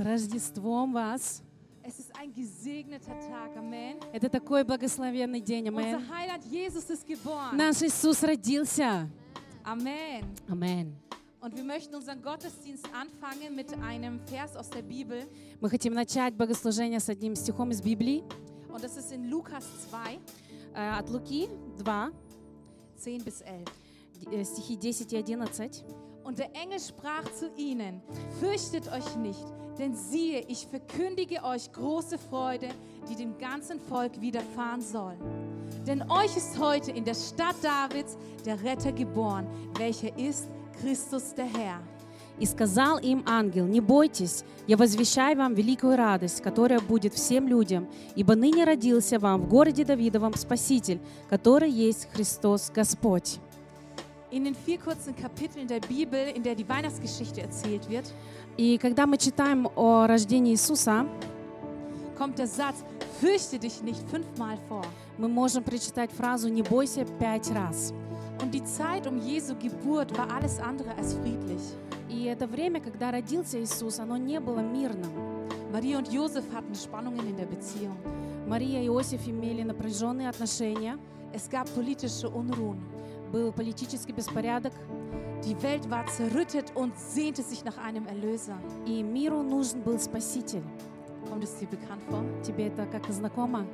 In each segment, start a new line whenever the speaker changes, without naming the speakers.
Рождеством вас!
Es ist ein gesegneter Tag. Amen.
Это такой благословенный день, амен.
Unser Heiland Jesus ist geboren.
Наш Иисус родился.
Amen.
Амен.
Und wir möchten unseren Gottesdienst anfangen mit einem Vers aus der Bibel.
Мы хотим начать богослужение с одним стихом из Библии,
Und das ist in Lukas 2,
э, от Луки 2,
10 bis 11.
э, стихи 10 и 11.
Und der Engel sprach zu ihnen, fürchtet euch nicht, denn siehe, ich verkündige euch große Freude, die dem ganzen Volk widerfahren soll. Denn euch ist heute in der Stadt Davids der Retter geboren, welcher ist Christus der Herr.
И сказал им ангел, не бойтесь, я возвещаю вам великую радость, которая будет всем людям, ибо ныне родился вам в городе Давидовом Спаситель, который есть Христос Господь.
In den vier kurzen Kapiteln der Bibel, in der die Weihnachtsgeschichte erzählt wird,
И когда мы читаем о рождении Иисуса,
kommt der Satz, fürchte dich nicht fünfmal vor.
мы можем прочитать фразу «не бойся» пять раз.
Und die Zeit um Jesu Geburt war alles andere als friedlich.
И это время, когда родился Иисус, оно не было мирным.
Maria und Josef hatten Spannungen in der Beziehung.
Мария и Иосиф имели напряженные отношения,
Es gab politische Unruhen.
был политический беспорядок,
Die Welt war zerrüttet und sehnte sich nach einem Erlöser.
и миру нужен был Спаситель.
Kommt es dir bekannt vor?
Тебе это как-то знакомо?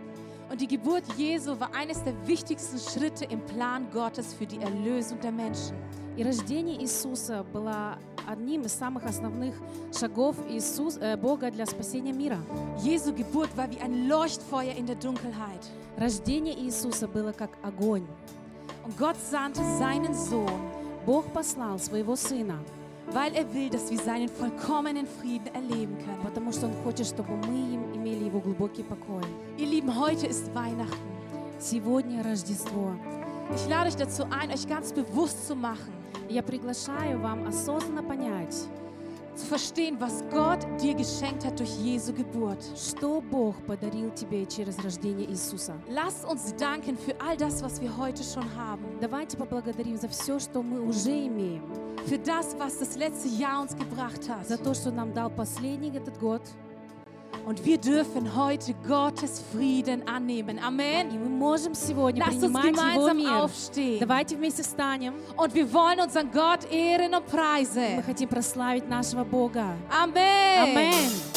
Und die Geburt Jesu war eines der wichtigsten Schritte im Plan Gottes für die Erlösung der Menschen.
И рождение Иисуса было одним из самых основных шагов Иисус, э, Бога для спасения мира.
Jesu Geburt war wie ein Leuchtfeuer in der Dunkelheit.
Рождение Иисуса было как огонь.
Und Gott sandte seinen Sohn,
Бог послал своего Сына,
weil er will, dass wir seinen vollkommenen Frieden erleben können.
потому что Он хочет, чтобы мы им имели Его глубокий покой.
Ihr Lieben, heute ist Weihnachten.
Сегодня Рождество.
Ich lade euch dazu ein, euch ganz bewusst zu machen,
Я приглашаю вам осознанно понять,
zu verstehen, was Gott dir geschenkt hat durch Jesu Geburt.
что Бог подарил тебе через рождение Иисуса.
Lasst uns danken für all das, was wir heute schon haben.
Давайте поблагодарим за все, что мы уже имеем,
Für das, was das letzte Jahr uns gebracht hat.
за то, что нам дал последний этот год.
Und wir dürfen heute Gottes Frieden annehmen.
И
Amen.
мы можем сегодня
Lasst uns
принимать Его
gemeinsam
мир.
aufstehen.
Давайте вместе встанем.
Und wir wollen unseren Gott ehren und
Мы
preisen.
хотим прославить нашего Бога.
Amen.
Аминь.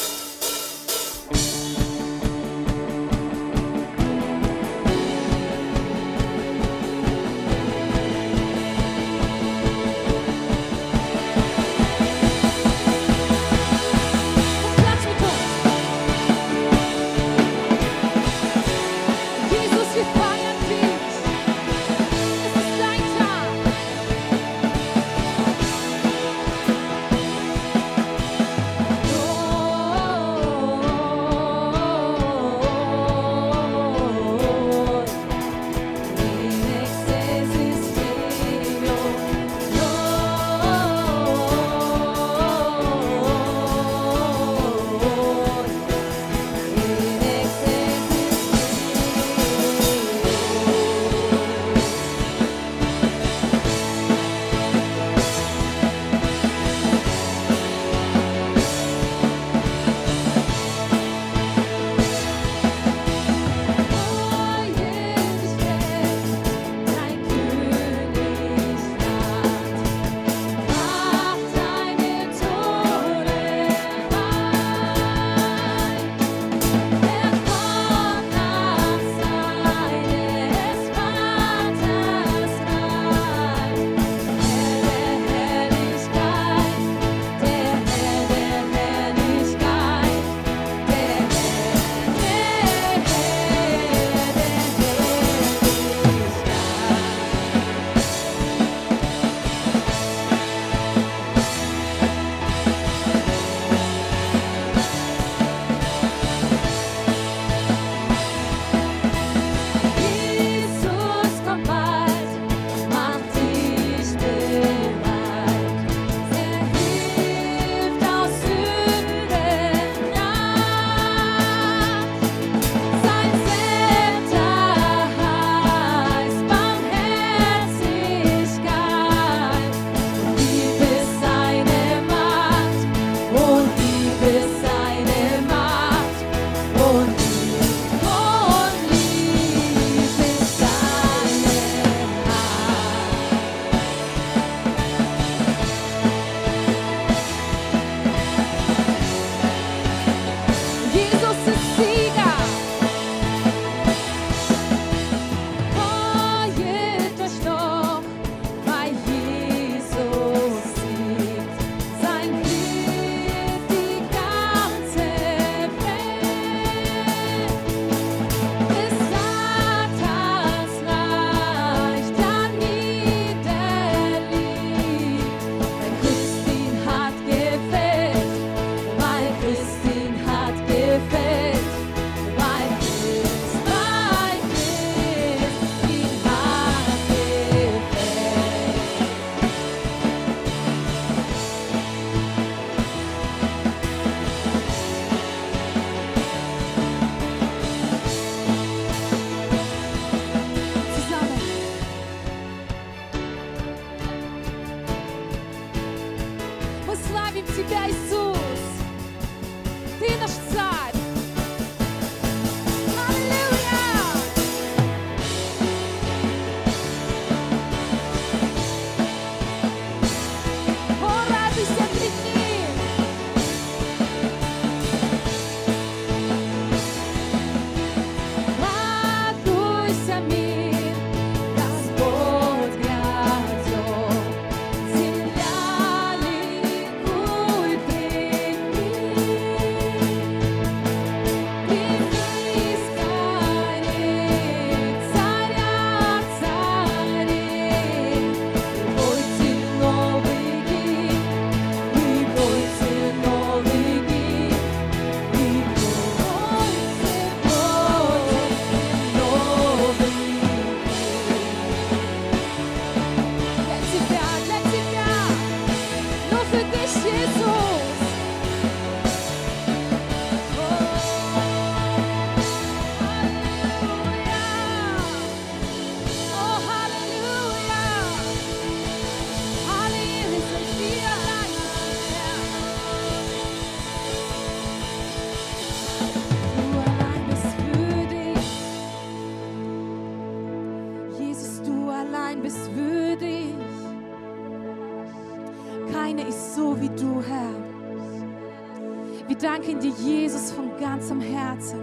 Danken dir, Jesus, von ganzem Herzen,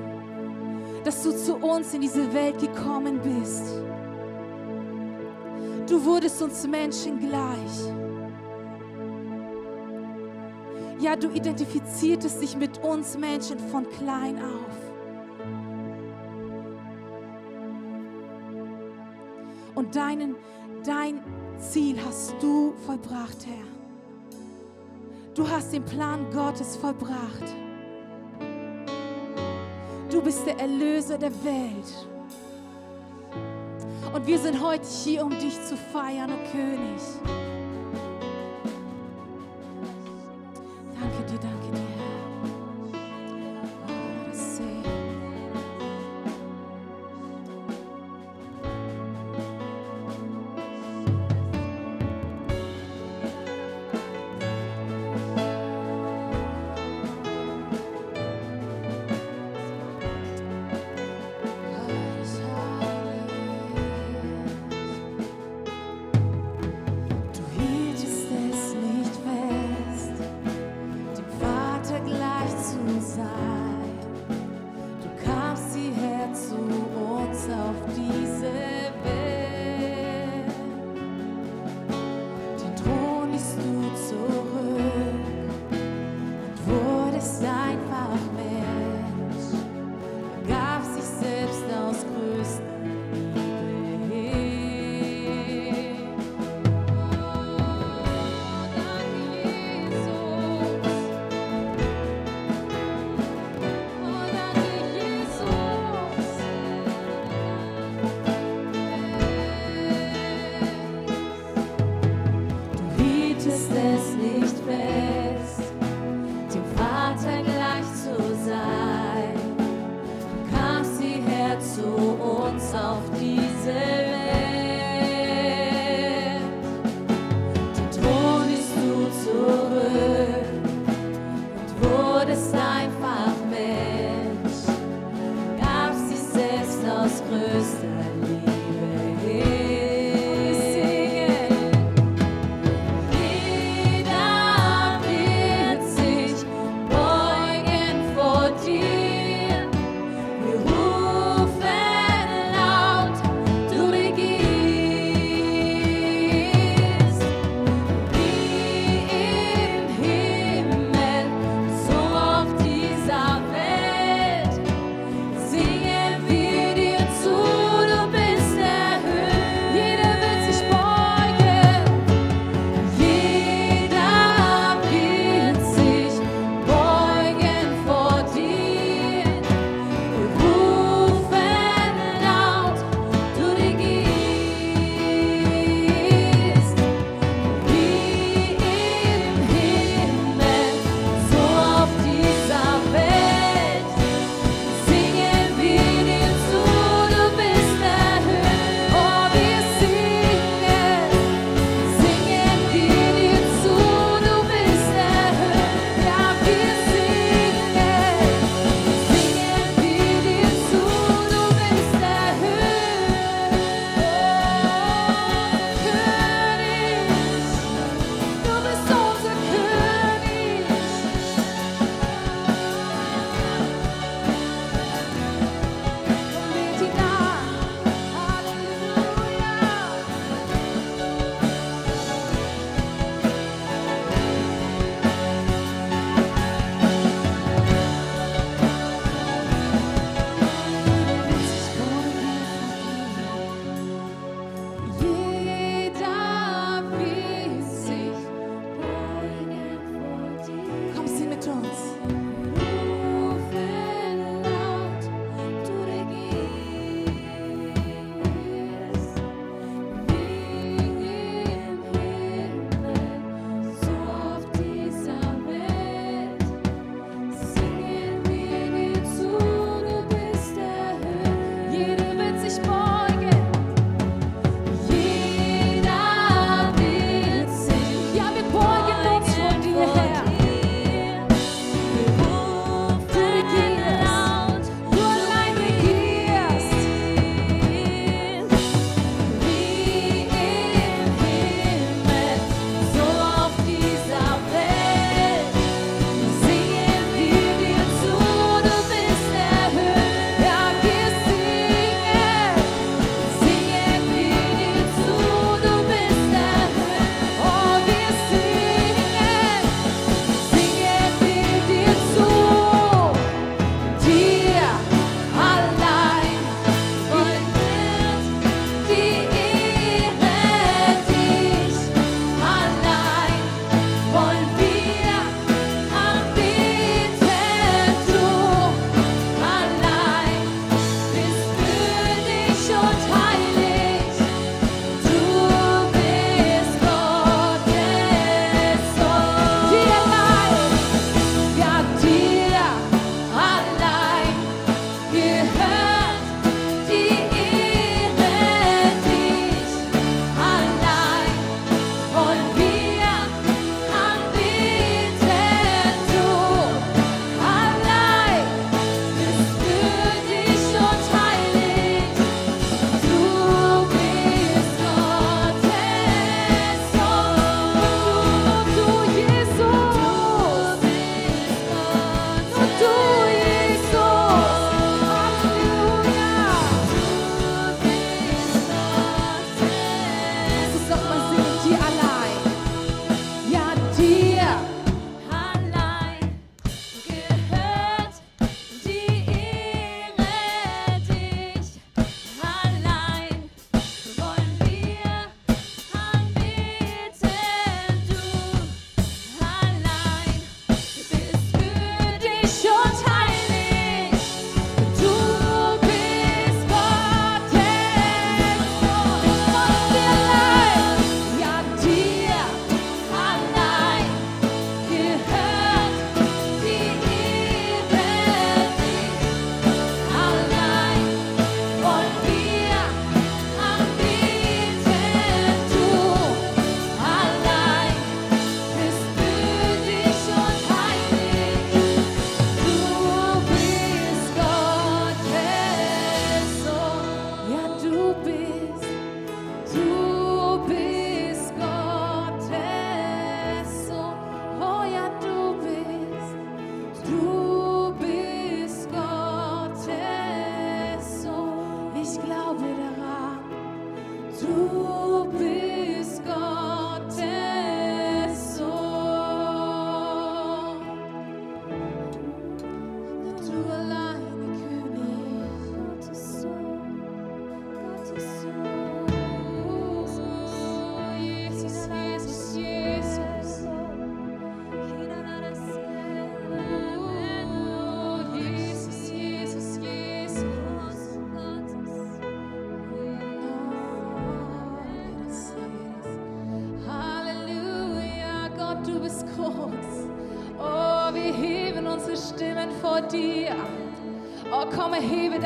dass du zu uns in diese Welt gekommen bist. Du wurdest uns Menschen gleich. Ja, du identifiziertest dich mit uns Menschen von klein auf. Und deinen, dein Ziel hast du vollbracht, Herr. Du hast den Plan Gottes vollbracht. Du bist der Erlöser der Welt. Und wir sind heute hier, um dich zu feiern, o König.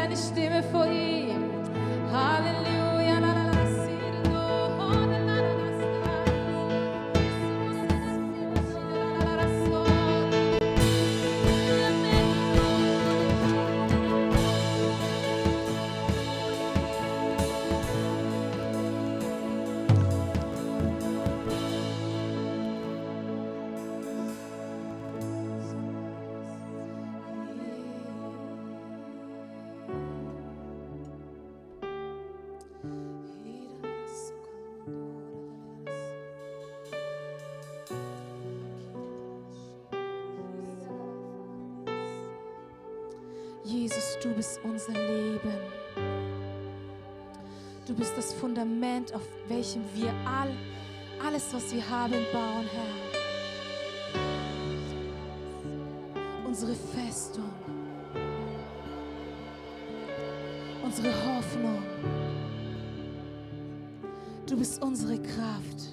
deine Stimme vor you. du bist unser Leben. Du bist das Fundament, auf welchem wir all, alles, was wir haben, bauen, Herr. Unsere Festung, unsere Hoffnung. Du bist unsere Kraft.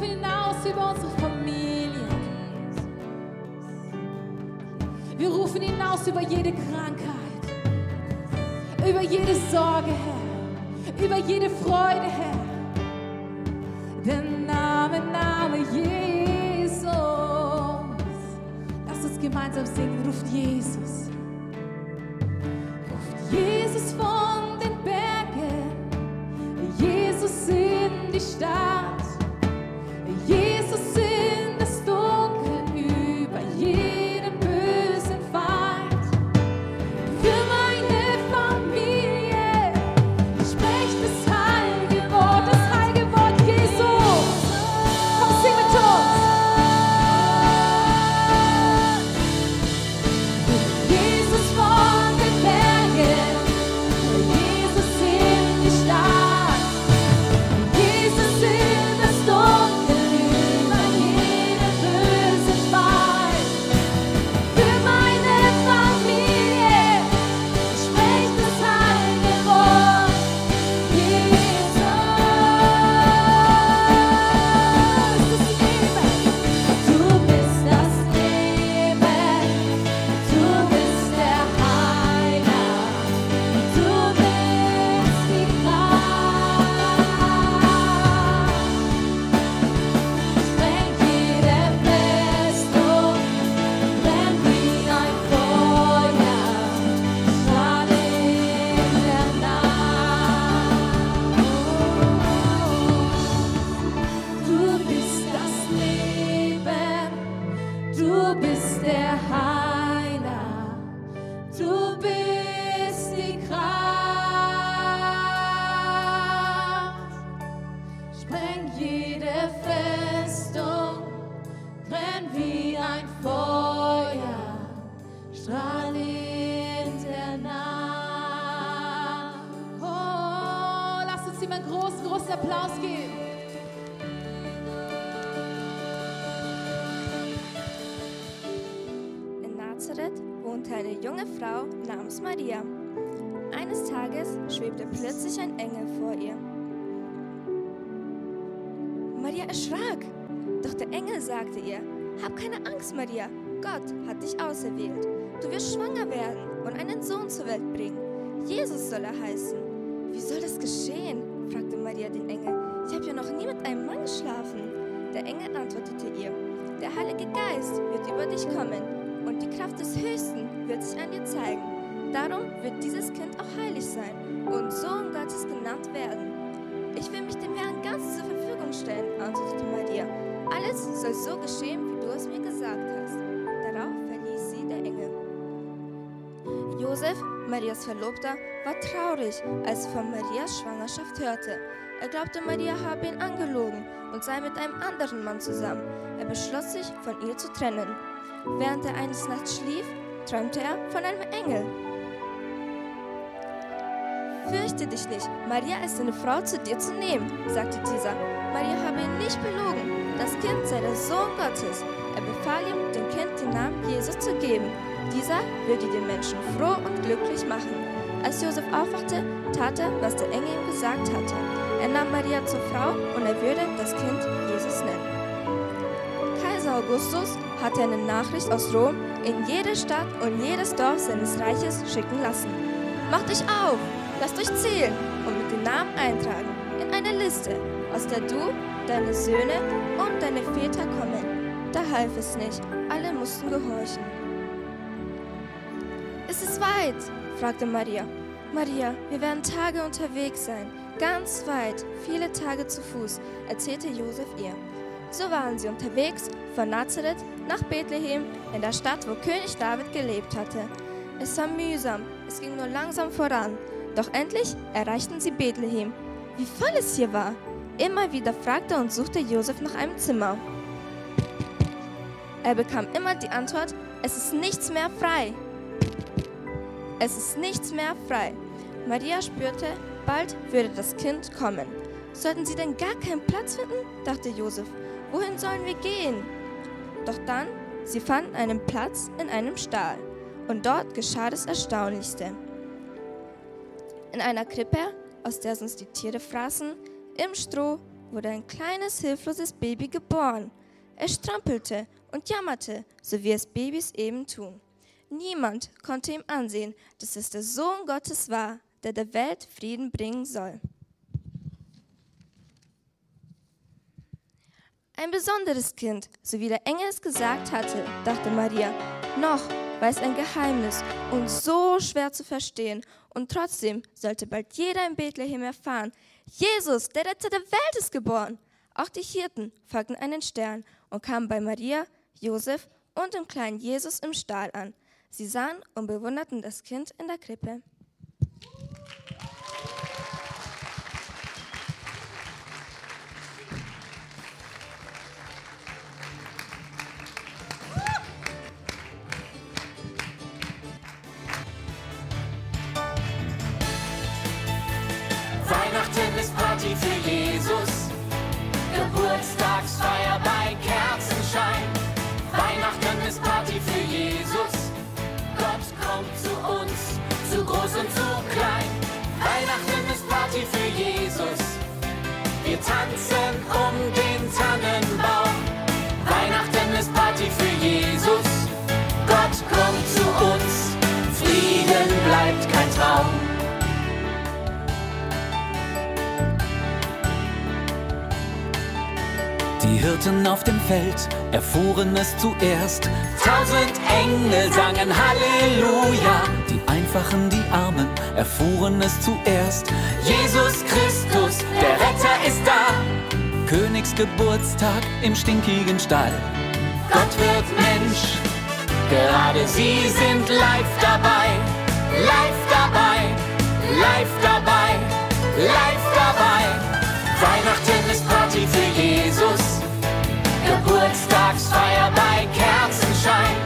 hinaus über unsere Familien. Wir rufen hinaus über jede Krankheit, über jede Sorge, Herr, über jede Freude, Herr. Der Name, Name Jesus. Lass uns gemeinsam singen, ruft Jesus. Ruft Jesus.
Erschrak, doch der Engel sagte ihr, Hab keine Angst, Maria, Gott hat dich auserwählt. Du wirst schwanger werden und einen Sohn zur Welt bringen. Jesus soll er heißen. Wie soll das geschehen? fragte Maria den Engel. Ich habe ja noch nie mit einem Mann geschlafen. Der Engel antwortete ihr, der Heilige Geist wird über dich kommen und die Kraft des Höchsten wird sich an dir zeigen. Darum wird dieses Kind auch heilig sein und Sohn Gottes genannt werden. Ich will mich dem Herrn ganz zur Verfügung stellen, antwortete Maria. Alles soll so geschehen, wie du es mir gesagt hast. Darauf verließ sie der Engel. Josef, Marias Verlobter, war traurig, als er von Marias Schwangerschaft hörte. Er glaubte, Maria habe ihn angelogen und sei mit einem anderen Mann zusammen. Er beschloss sich, von ihr zu trennen. Während er eines Nachts schlief, träumte er von einem Engel. Fürchte dich nicht, Maria ist eine Frau zu dir zu nehmen, sagte dieser. Maria habe ihn nicht belogen. Das Kind sei der Sohn Gottes. Er befahl ihm, dem Kind den Namen Jesus zu geben. Dieser würde den Menschen froh und glücklich machen. Als Josef aufwachte, tat er, was der Engel ihm gesagt hatte. Er nahm Maria zur Frau und er würde das Kind Jesus nennen. Kaiser Augustus hatte eine Nachricht aus Rom in jede Stadt und jedes Dorf seines Reiches schicken lassen. Macht euch auf, lasst euch zählen und mit den Namen eintragen in eine Liste, aus der du, deine Söhne und deine Väter kommen. Da half es nicht, alle mussten gehorchen. Ist es weit? fragte Maria. Maria, wir werden Tage unterwegs sein, ganz weit, viele Tage zu Fuß, erzählte Josef ihr. So waren sie unterwegs von Nazareth nach Bethlehem, in der Stadt, wo König David gelebt hatte. Es war mühsam, es ging nur langsam voran, doch endlich erreichten sie Bethlehem. Wie voll es hier war! Immer wieder fragte und suchte Josef nach einem Zimmer. Er bekam immer die Antwort, es ist nichts mehr frei. Es ist nichts mehr frei. Maria spürte, bald würde das Kind kommen. Sollten sie denn gar keinen Platz finden? dachte Josef. Wohin sollen wir gehen? Doch dann, sie fanden einen Platz in einem Stall. Und dort geschah das Erstaunlichste. In einer Krippe, aus der sonst die Tiere fraßen, im Stroh wurde ein kleines, hilfloses Baby geboren. Es strampelte und jammerte, so wie es Babys eben tun. Niemand konnte ihm ansehen, dass es der Sohn Gottes war, der der Welt Frieden bringen soll. Ein besonderes Kind, so wie der Engel es gesagt hatte, dachte Maria. Noch war es ein Geheimnis und so schwer zu verstehen. Und trotzdem sollte bald jeder in Bethlehem erfahren, Jesus, der Retter der Welt, ist geboren. Auch die Hirten folgten einen Stern und kamen bei Maria, Josef und dem kleinen Jesus im Stall an. Sie sahen und bewunderten das Kind in der Krippe.
Hirten auf dem Feld erfuhren es zuerst. Tausend Engel sangen Halleluja. Die Einfachen, die Armen erfuhren es zuerst. Jesus Christus, der Retter ist da. Königsgeburtstag im stinkigen Stall. Gott wird Mensch, gerade Sie sind live dabei. Live dabei, live dabei, live dabei. Geburtstagsfeier bei Kerzenschein.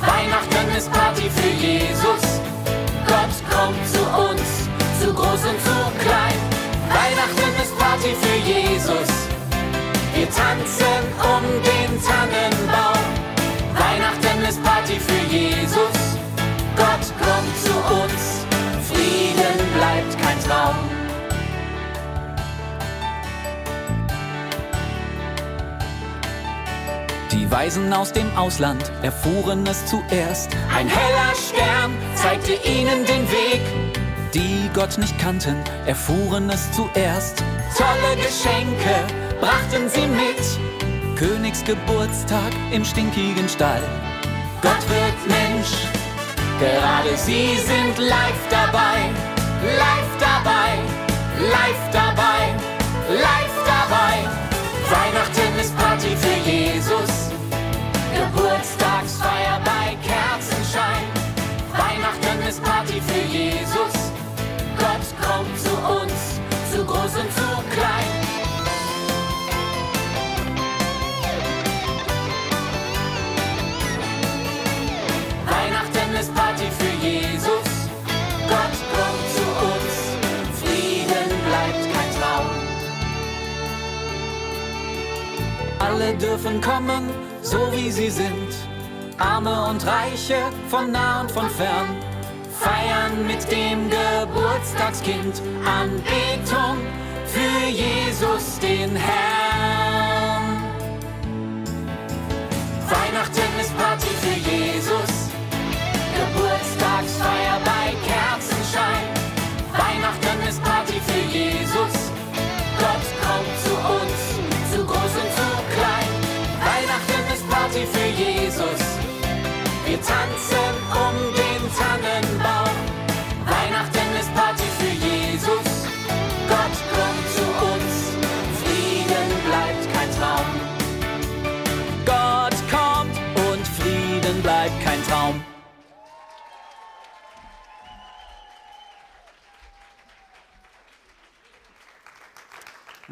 Weihnachten ist Party für Jesus. Gott kommt zu uns, zu groß und zu klein. Weihnachten ist Party für Jesus. Wir tanzen um den Tannenbaum. Die Weisen aus dem Ausland erfuhren es zuerst. Ein heller Stern zeigte ihnen den Weg. Die Gott nicht kannten, erfuhren es zuerst. Tolle Geschenke brachten sie mit. Königsgeburtstag im stinkigen Stall. Gott wird Mensch, gerade sie sind live dabei. Live dabei, live dabei, live dabei. Party für Jesus. Geburtstagsfeier bei Kerzenschein. Weihnachten ist Party für Jesus. Alle dürfen kommen, so wie sie sind. Arme und Reiche, von nah und von fern. Feiern mit dem Geburtstagskind. Anbetung für Jesus, den Herrn. Weihnachten ist Party für Jesus. Geburtstagsfeier bei Kerzenschein.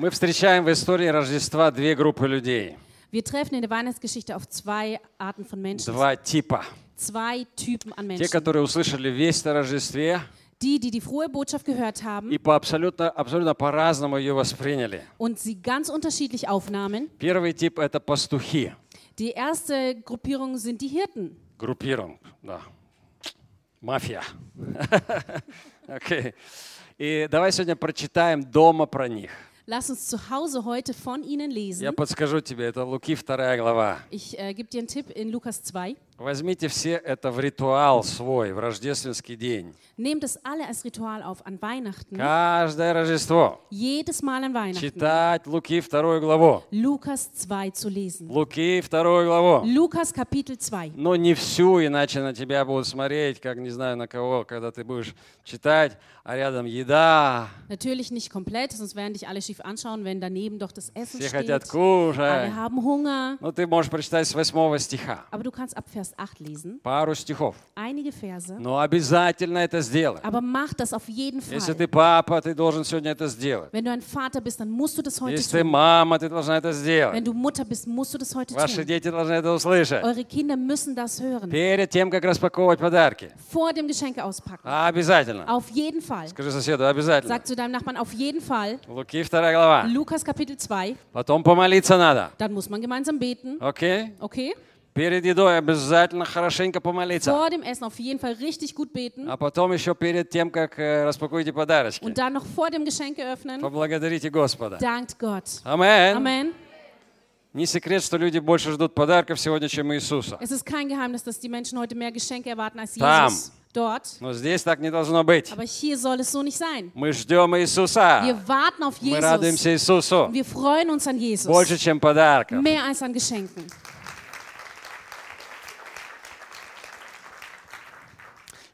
Мы встречаем в истории Рождества две группы людей,
Wir treffen in der Weihnachtsgeschichte auf zwei Arten von Menschen,
два типа.
zwei Typen an
Те,
Menschen.
которые услышали весть о Рождестве
Die, die die frohe Botschaft gehört haben
и по абсолютно, абсолютно по-разному ее восприняли.
und sie ganz unterschiedlich aufnahmen.
Первый тип – это пастухи.
Die erste Gruppierung sind die Hirten.
Группирован, да. Мафия. Окей. И давай сегодня прочитаем дома про них.
Lass uns zu Hause heute von ihnen
Я
lesen.
подскажу тебе, это Луки 2 глава.
Ich äh, gebe dir einen Tipp in Lukas 2.
Возьмите все это в ритуал свой, в рождественский день.
Nehmt es alle als Ritual auf an Weihnachten.
Каждое Рождество.
Jedes Mal an Weihnachten.
Читать Луки 2 главу.
Lukas 2 zu lesen.
Луки 2 главу.
Lukas Kapitel 2.
Но не всю, иначе на тебя будут смотреть, как не знаю на кого, когда ты будешь читать, а рядом еда,
Natürlich nicht komplett, sonst werden dich alle schief anschauen, wenn daneben doch das Essen
все
steht.
хотят
Alle
кушать.
haben Hunger.
Ну, ты можешь прочитать с 8 стиха.
Aber du kannst ab Vers 8 lesen.
Пару стихов.
Einige Verse.
Но обязательно это сделай.
Aber mach das auf jeden
Если
Fall.
ты папа, ты должен сегодня это сделать.
Wenn du ein Vater bist, dann musst du das heute
Если ты
tun.
мама, ты должна это сделать.
Wenn du Mutter bist, musst du das heute
Ваши
tun.
дети должны это услышать.
Eure Kinder müssen das hören.
Перед тем, как распаковывать подарки.
Vor dem Geschenke auspacken.
Обязательно.
Auf jeden Fall.
Скажи соседу, обязательно.
Sag zu deinem Nachbarn, auf jeden Fall.
Луки 2 глава.
Lukas Kapitel 2.
Потом помолиться надо.
Dann muss man gemeinsam beten.
Окей?
Okay?
Перед едой обязательно хорошенько помолиться.
Vor dem Essen auf jeden Fall richtig gut beten.
А потом еще перед тем, как э, распакуете подарочки,
Und dann noch vor dem Geschenke öffnen.
поблагодарите Господа.
Dankt Gott.
Амен.
Amen.
Не секрет, что люди больше ждут подарков сегодня, чем Иисуса.
Es ist kein Geheimnis, dass die Menschen heute mehr Geschenke erwarten als
Там.
Jesus dort.
Но здесь так не должно быть.
Aber hier soll es so nicht sein.
Мы ждем Иисуса.
Wir warten auf
Мы
Jesus.
радуемся Иисусу.
Wir freuen uns an Jesus.
Больше, чем подарков.
Mehr als an Geschenken.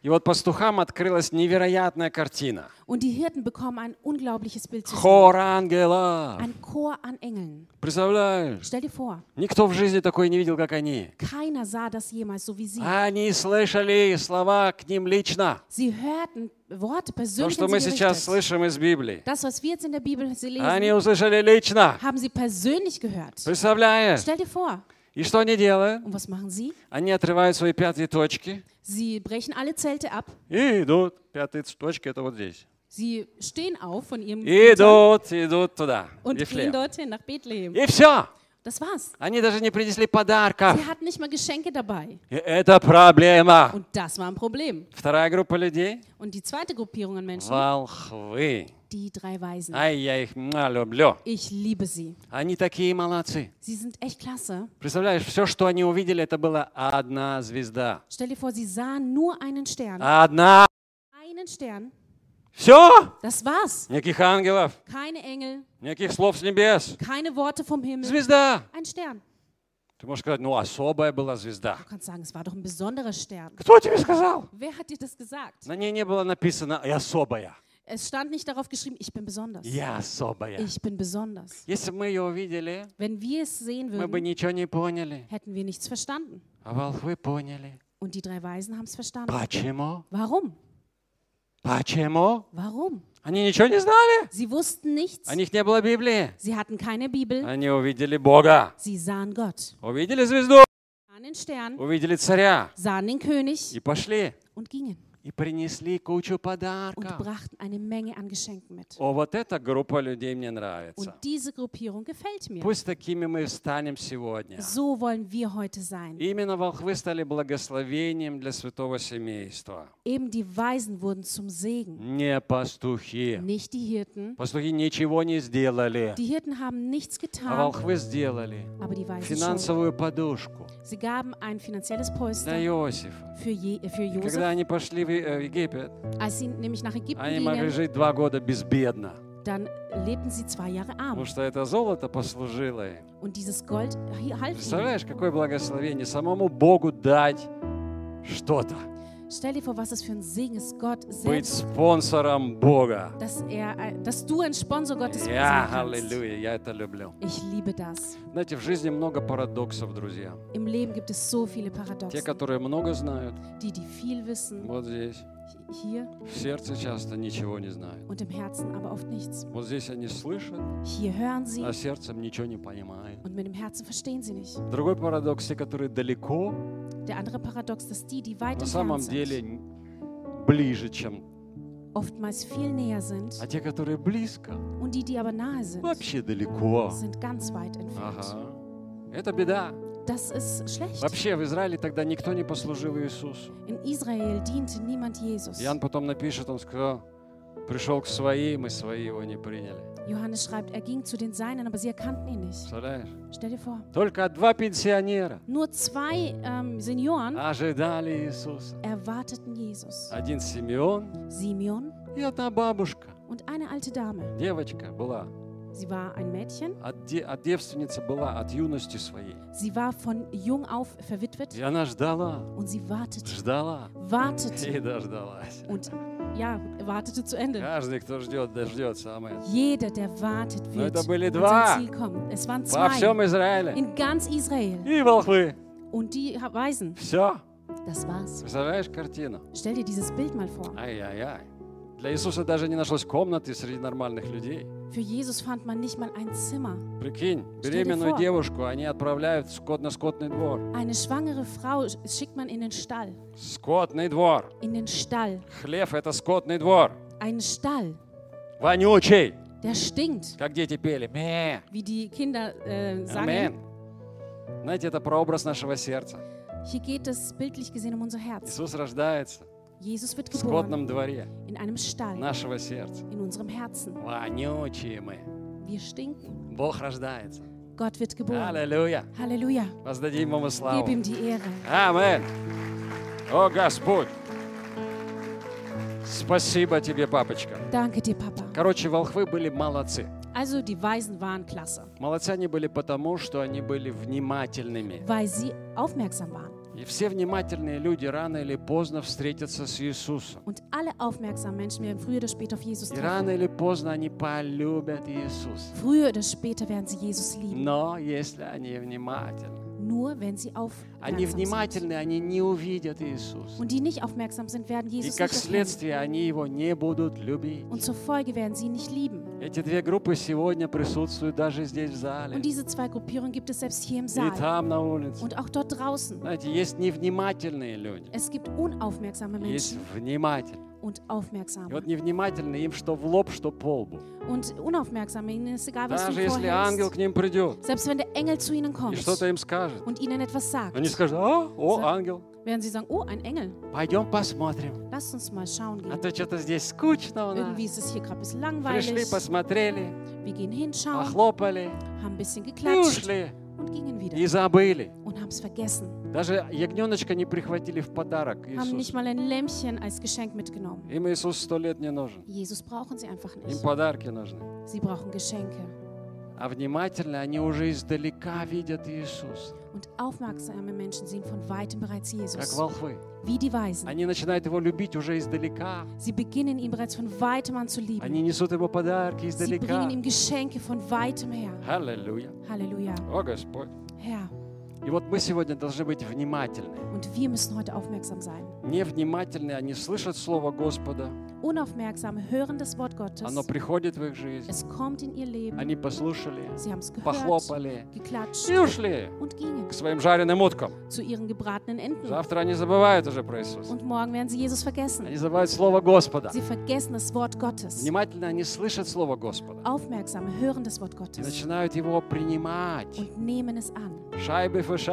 И вот пастухам открылась невероятная картина.
Und die Hirten bekommen ein unglaubliches Bild zu sehen.
Хор ангелов.
Ein Chor an Engeln.
Представляешь?
Stell dir vor,
Никто в жизни такое не видел, как они.
keiner sah das jemals so wie sie.
Они слышали слова к ним лично.
Sie hörten Worte
То,
persönlich
что
an
мы сейчас слышим из Библии.
Das, was wir jetzt in der Bibel lesen,
Они услышали лично.
haben sie persönlich gehört.
Представляешь?
Stell dir vor.
И что они делают?
Und was machen sie?
Они отрывают свои пятые точки
Sie brechen alle Zelte ab.
и идут. Пятые точки это вот здесь.
Sie stehen auf von ihrem
идут, идут туда,
und gehen
Вифлеем.
dorthin nach Bethlehem.
И все.
Das war's.
Они даже не принесли подарков.
Sie hatten nicht mal Geschenke dabei.
И это проблема.
Und das war ein Problem.
Вторая группа людей
Und die zweite Gruppierung an Menschen,
волхвы.
die drei Weisen.
Ай, я их люблю.
Ich liebe sie.
Они такие молодцы.
Sie sind echt klasse.
Представляешь, все, что они увидели, это была одна звезда.
Stell dir vor, sie sahen nur einen Stern.
Одна.
Einen Stern.
Все.
Das war's.
Никаких ангелов,
Keine Engel,
никаких слов с небес.
keine Worte vom Himmel.
Звезда.
Ein Stern.
Ты можешь сказать, ну особая была звезда.
Du kannst sagen, es war doch ein besonderer Stern.
Кто тебе сказал?
Wer hat dir das gesagt?
На ней не было написано «я особая».
Es stand nicht darauf geschrieben, ich bin besonders.
Я особая.
Ich bin besonders.
Если бы мы ее увидели,
Wenn wir es sehen
мы бы
würden,
ничего не поняли.
hätten wir nichts verstanden.
А волхвы поняли.
Und die drei Weisen haben es verstanden.
Почему?
Warum?
Почему?
Warum?
Они ничего не знали.
Sie wussten nichts.
У них не было Библии.
Sie hatten keine Bibel.
Они увидели Бога.
Sie sahen Gott.
Увидели звезду.
Sahen den Stern,
Увидели царя.
sahen den König
И пошли.
und gingen.
И принесли кучу
Und
подарков.
brachten eine Menge an Geschenken mit.
О, вот эта группа людей мне нравится.
Und diese Gruppierung gefällt mir.
Пусть такими мы станем сегодня.
So wollen wir heute sein.
Именно волхвы стали благословением для святого семейства.
Eben die Weisen wurden zum Segen,
Не пастухи.
nicht die Hirten.
Пастухи ничего не сделали.
Die Hirten haben nichts
А
getan,
волхвы сделали
aber die Weisen schon.
финансовую подушку
Sie gaben ein finanzielles
для Иосифа.
für, Je für
Когда
Josef.
они пошли э, в Египет,
Als sie nämlich nach Ägypten
они могли
gingen,
жить два года безбедно.
dann lebten sie zwei Jahre
Потому
arm.
что это золото послужило им.
Und dieses Gold half.
Представляешь, какое благословение самому Богу дать что-то.
Stell dir vor, was es für ein Segen ist, Gott
Быть
selbst,
спонсором Бога.
dass, er, ein- dass du ein Sponsor Gottes sein
Я,
kannst.
аллилуйя, я это люблю.
Ich liebe das.
Знаете, в жизни много парадоксов, друзья.
Im Leben gibt es so viele
Те,
Paradoxen.
которые много знают,
Die, die viel wissen,
вот здесь,
Hier
в сердце часто ничего не знают.
und im Herzen aber oft nichts.
Вот здесь они слышат,
Hier hören sie
а сердцем ничего не понимают.
und mit dem Herzen verstehen sie nicht.
Другой парадокс, те, которые далеко,
Der andere Paradox, dass die, die weit
на самом деле ближе, чем...
oftmals viel näher sind
А те, которые близко,
und die, die aber nahe sind,
вообще далеко.
sind ganz weit entfernt.
Ага. Это беда.
Das ist schlecht.
Вообще в Израиле тогда никто не послужил Иисусу.
In Israel diente niemand Jesus.
Иоанн потом напишет, он сказал, пришел к своим, и свои его не приняли.
Johannes schreibt, er ging zu den Seinen, aber sie erkannten ihn nicht. Stell dir vor.
Только два пенсионера
Nur zwei ähm, Senioren
ожидали Иисуса.
erwarteten Jesus.
Один Симеон
Simeon
и одна бабушка.
und eine alte Dame.
Девочка была,
Sie war ein Mädchen.
от, де- от девственница была от юности своей.
Sie war von jung auf verwitwet
И она ждала,
und sie wartete,
ждала
wartete
и дождалась.
und ja, wartete zu Ende.
Каждый, кто ждет, дождется. Аминь.
Jeder, der wartet,
Но
wird
это были
an
два.
sein Ziel kommen. Es waren
Во всем
zwei
Израиле.
in ganz Israel.
И волхвы.
Und die Weisen,
Все.
das war's.
Представляешь картину?
Stell dir dieses Bild mal vor.
Ай-яй-яй. Для Иисуса даже не нашлось комнаты среди нормальных людей.
Für Jesus fand man nicht mal ein Zimmer.
Прикинь, беременную девушку они отправляют в скот, на скотный двор.
Eine schwangere Frau schickt man in den Stall.
Скотный двор.
In den Stall.
Хлев – это скотный двор.
Einen Stall,
Вонючий.
der stinkt,
Как дети пели. Ме.
wie die Kinder äh, sagen.
Знаете, это прообраз нашего сердца.
Hier geht es bildlich gesehen um unser Herz.
Иисус рождается
Jesus wird
в
geboren
скотном дворе
in einem Stall,
нашего сердца.
in unserem Herzen.
Вонючие мы.
Wir stinken.
Бог рождается.
Gott wird geboren.
Аллилуйя.
Halleluja.
Воздадим Ему
Gib
славу.
ihm die Ehre.
Амин. О, Господь. Спасибо тебе, папочка.
Danke dir, Papa.
Короче, волхвы были молодцы.
Also die Weisen waren klasse,
Молодцы они были потому, что они были внимательными.
weil sie aufmerksam waren.
И все внимательные люди рано или поздно встретятся с Иисусом.
Und alle aufmerksamen Menschen werden früher oder später auf Jesus
И рано или поздно они полюбят Иисуса.
Früher oder später werden sie Jesus lieben.
Но если они внимательны,
Nur wenn sie
они
aufmerksam sind.
внимательны, они не увидят Иисуса.
Und die nicht aufmerksam sind, werden
И
Jesus
как
nicht erkennen.
следствие они его не будут любить.
Und zur Folge werden sie ihn nicht lieben.
Эти две группы сегодня присутствуют даже здесь в зале.
Und diese zwei Gruppierungen gibt es selbst hier im
И
Saal
там на улице.
und auch dort draußen.
Знаете, есть невнимательные люди.
Es gibt unaufmerksame
Есть
Menschen
внимательные.
und
И
aufmerksame.
вот невнимательные им что в лоб, что по лбу.
Und unaufmerksame, ihnen ist egal, was du
Даже если ангел
vorhältst.
к ним придет
Selbst wenn der Engel zu ihnen
и
kommt
что-то им скажет,
und ihnen etwas sagt,
они скажут, а, о,
So.
ангел,
werden sie sagen, oh, ein Engel,
пойдем посмотрим.
lass uns mal schauen
А
gehen.
то что-то здесь скучно у нас.
Irgendwie ist es hier gerade ein bisschen
Пришли,
langweilig.
посмотрели,
Wir gehen hinschauen,
похлопали
haben ein bisschen
и
geklatscht
ушли.
und gingen wieder
И забыли.
und haben es vergessen.
Даже ягненочка не прихватили в подарок
Haben nicht mal ein Lämmchen als Geschenk mitgenommen.
Им Иисус сто лет не нужен.
Jesus brauchen sie einfach
Им
nicht.
подарки нужны.
Sie brauchen Geschenke.
А внимательно они уже издалека видят Иисуса,
Und aufmerksame Menschen sehen von weitem bereits
как
Jesus,
волхвы.
wie die Weisen.
Они начинают его любить уже издалека.
Sie beginnen ihn bereits von weitem an zu lieben.
Они несут ему подарки
Sie
издалека.
bringen ihm Geschenke von weitem her.
Аллилуйя.
Halleluja.
О Господь.
Herr.
И вот мы сегодня должны быть внимательны.
Und wir müssen heute aufmerksam sein.
Невнимательные, они слышат Слово Господа,
Unaufmerksame hören das Wort Gottes.
оно приходит в их жизнь.
Es kommt in ihr Leben.
Они послушали,
Sie haben es gehört,
похлопали
geklatscht
и ушли
und gingen
к своим жареным уткам.
zu ihren gebratenen Enten.
Завтра они забывают уже про Иисуса.
Und morgen werden sie Jesus vergessen.
Они забывают Слово Господа.
Sie vergessen das Wort Gottes.
Внимательно они слышат Слово Господа
Aufmerksame hören das Wort
и
Gottes
начинают его принимать.
und nehmen es an.
Шайбы für часть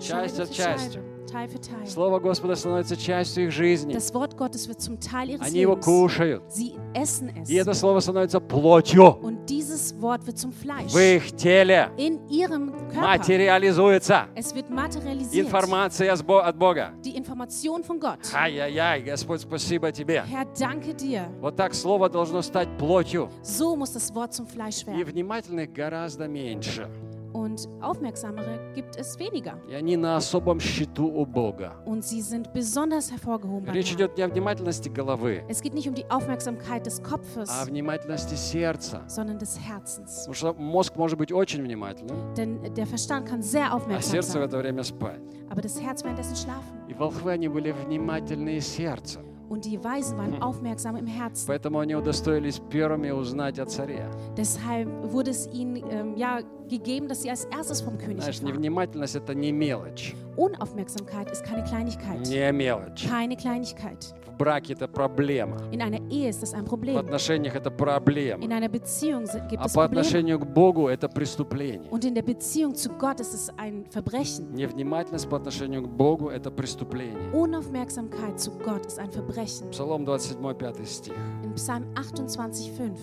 Scheibe
от
für
части.
Scheibe, Teil für Teil.
Слово Господа становится частью их жизни.
Das Wort Gottes wird zum Teil ihres
Они его
Lebens.
кушают.
Sie essen es.
И это слово становится плотью
Und dieses Wort wird zum Fleisch.
в их теле.
In ihrem Körper.
Материализуется.
Es wird materialisiert.
Информация от Бога.
Die Information von Gott.
Ай-яй-яй, Господь, спасибо тебе.
Herr, danke dir.
Вот так слово должно стать плотью.
So muss das Wort zum Fleisch
И
werden.
внимательных гораздо меньше.
Und aufmerksamere gibt es weniger.
И они на особом счету у Бога.
Und sie sind besonders hervorgehoben.
Речь идет не о внимательности головы,
Es geht nicht um die Aufmerksamkeit des Kopfes,
а о внимательности сердца.
sondern des Herzens.
Потому что мозг может быть очень внимательным,
Denn der Verstand kann sehr
а
aufmerksam
сердце в
sein,
это время спать.
aber das Herz währenddessen schlafen.
И волхвы, они были внимательные сердцем.
Und die Weisen waren aufmerksam im Herzen.
Поэтому они удостоились первыми узнать о царе.
Deshalb wurde es ihnen ähm, ja, gegeben, dass sie als erstes vom König
Знаешь,
erfahren.
невнимательность – это не мелочь.
Unaufmerksamkeit ist keine Kleinigkeit.
Не мелочь.
Keine Kleinigkeit.
В браке это проблема.
In einer Ehe ist das ein
В
Problem.
отношениях это проблема.
In einer Beziehung gibt
А
es
по отношению к Богу это преступление.
Und in der Beziehung zu Gott ist es ein Verbrechen.
Невнимательность по отношению к Богу – это преступление.
Unaufmerksamkeit zu Gott ist ein Verbrechen.
Псалом 27, 5 стих.
In Psalm 28,5.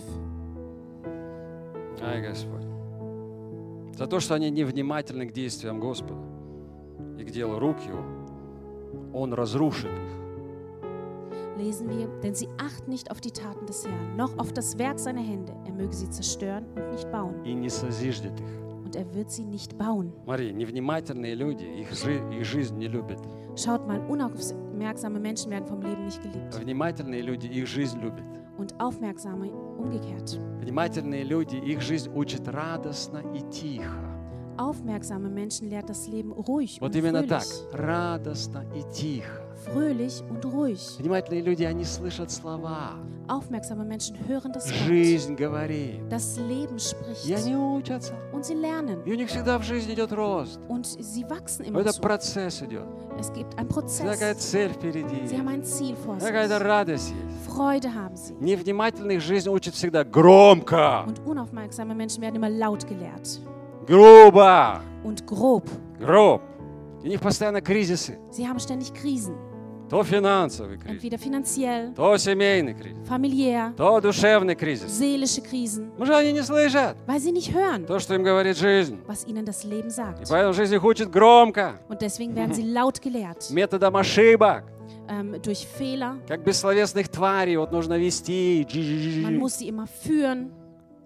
Ай, Господь. За то, что они невнимательны к действиям Господа и к делу рук Его, Он разрушит их.
lesen wir, denn sie achten nicht auf die Taten des Herrn, noch auf das Werk seiner Hände. Er möge sie zerstören und nicht bauen.
и не созиждет их.
Und er wird sie nicht bauen.
Смотри, невнимательные люди, их, жи- их жизнь не любят.
Schaut mal, unaufmerksame Menschen werden vom Leben nicht geliebt.
Внимательные люди их жизнь любят.
Und aufmerksame umgekehrt.
Внимательные люди их жизнь учат радостно и тихо.
Aufmerksame Menschen lehrt das Leben ruhig
Вот
und
именно так,
fröhlich.
радостно и тихо.
Fröhlich und ruhig.
Внимательные люди, они слышат слова.
Aufmerksame Menschen hören das Wort.
Жизнь говорит.
Das Leben
И
spricht.
они учатся.
Und sie lernen.
И у них всегда в жизни идет рост.
Und sie wachsen immer
Это процесс идет.
Es gibt einen Prozess.
цель впереди.
Sie haben ein Ziel vor
Какая-то
sich.
радость есть.
Freude haben sie.
Невнимательных жизнь учит всегда громко,
Und unaufmerksame Menschen werden immer laut gelehrt.
грубо,
Und grob.
груб. У них постоянно кризисы.
Sie haben ständig Krisen.
То финансовый кризис,
Entweder finanziell,
то семейный кризис,
familiär,
то душевный кризис.
seelische Krisen.
Что они не слышат
Weil sie nicht hören,
то, что им говорит жизнь.
was ihnen das Leben
И
sagt.
поэтому жизнь их учит громко,
Und deswegen werden sie laut gelehrt.
методом ошибок.
Ähm, durch Fehler.
Как бессловесных тварей, вот нужно вести,
Man muss sie immer führen,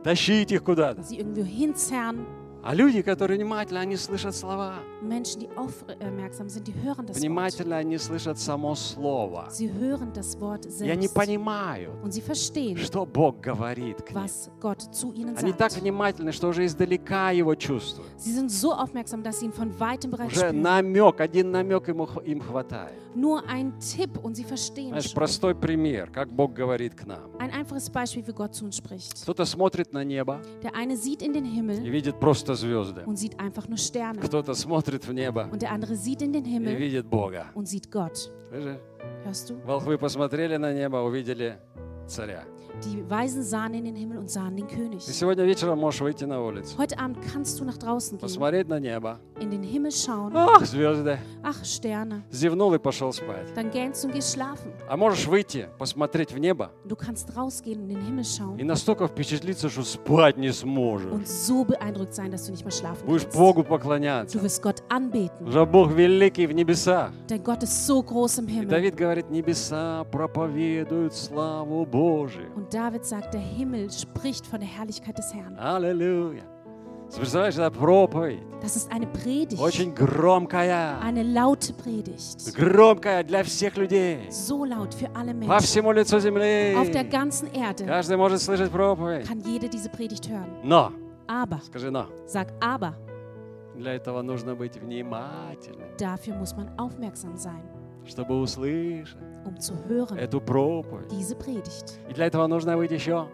тащить их куда-то.
sie irgendwo hinzerren.
А люди, которые внимательны, они слышат слова.
Menschen, die aufmerksam sind, die hören das Wort.
Внимательно они слышат само слово.
Sie hören das Wort
И они
selbst.
понимают,
Und sie verstehen,
что Бог говорит к ним.
was Gott zu ihnen
Они так
sagt.
внимательны, что уже издалека его чувствуют.
Sie sind so aufmerksam, dass sie ihn von weitem bereits
Уже
spüren.
намек, один намек ему, им хватает.
Nur ein Tipp und sie verstehen
Знаешь,
schon.
простой пример, как Бог говорит к нам.
Ein einfaches Beispiel, wie Gott zu uns spricht.
Кто-то смотрит на небо
Der eine sieht in den
и
Himmel
видит просто звезды.
und sieht einfach nur Sterne.
Кто-то смотрит в небо
Und der andere sieht in den
и
Himmel
видит Бога.
und sieht Gott.
Слышишь?
Hörst du?
Волхвы посмотрели на небо, увидели царя.
Die Weisen sahen in den Himmel und sahen den
Ты
König.
сегодня вечером можешь выйти на улицу,
Heute Abend kannst du nach draußen gehen,
посмотреть на небо.
in den Himmel schauen.
Ах, звезды.
Ach, Sterne.
Зевнул и пошел спать.
Dann gähnst du und gehst schlafen.
А можешь выйти, посмотреть в небо
Du kannst rausgehen und in den Himmel
и
schauen
настолько впечатлиться, что спать не сможешь.
und so beeindruckt sein, dass du nicht mehr schlafen
Будешь
kannst.
Богу поклоняться.
Du wirst Gott anbeten,
Уже Бог великий в небесах.
denn Gott ist so groß im
И
Himmel.
Давид говорит, небеса проповедуют славу Божию.
Und David sagt, der Himmel spricht von der Herrlichkeit des Herrn.
Аллилуйя. Ты Представляешь, это проповедь.
Das ist eine Predigt,
Очень громкая.
eine laute Predigt.
Громкая для всех людей.
So laut für alle
По
Menschen.
всему лицу земли.
Auf der ganzen Erde
Каждый может слышать проповедь.
kann jeder diese Predigt hören.
Но,
Aber,
скажи но,
sag aber,
для этого нужно быть внимательным,
dafür muss man aufmerksam sein,
Чтобы услышать
um zu hören
эту проповедь.
diese Predigt.
И для этого нужно быть еще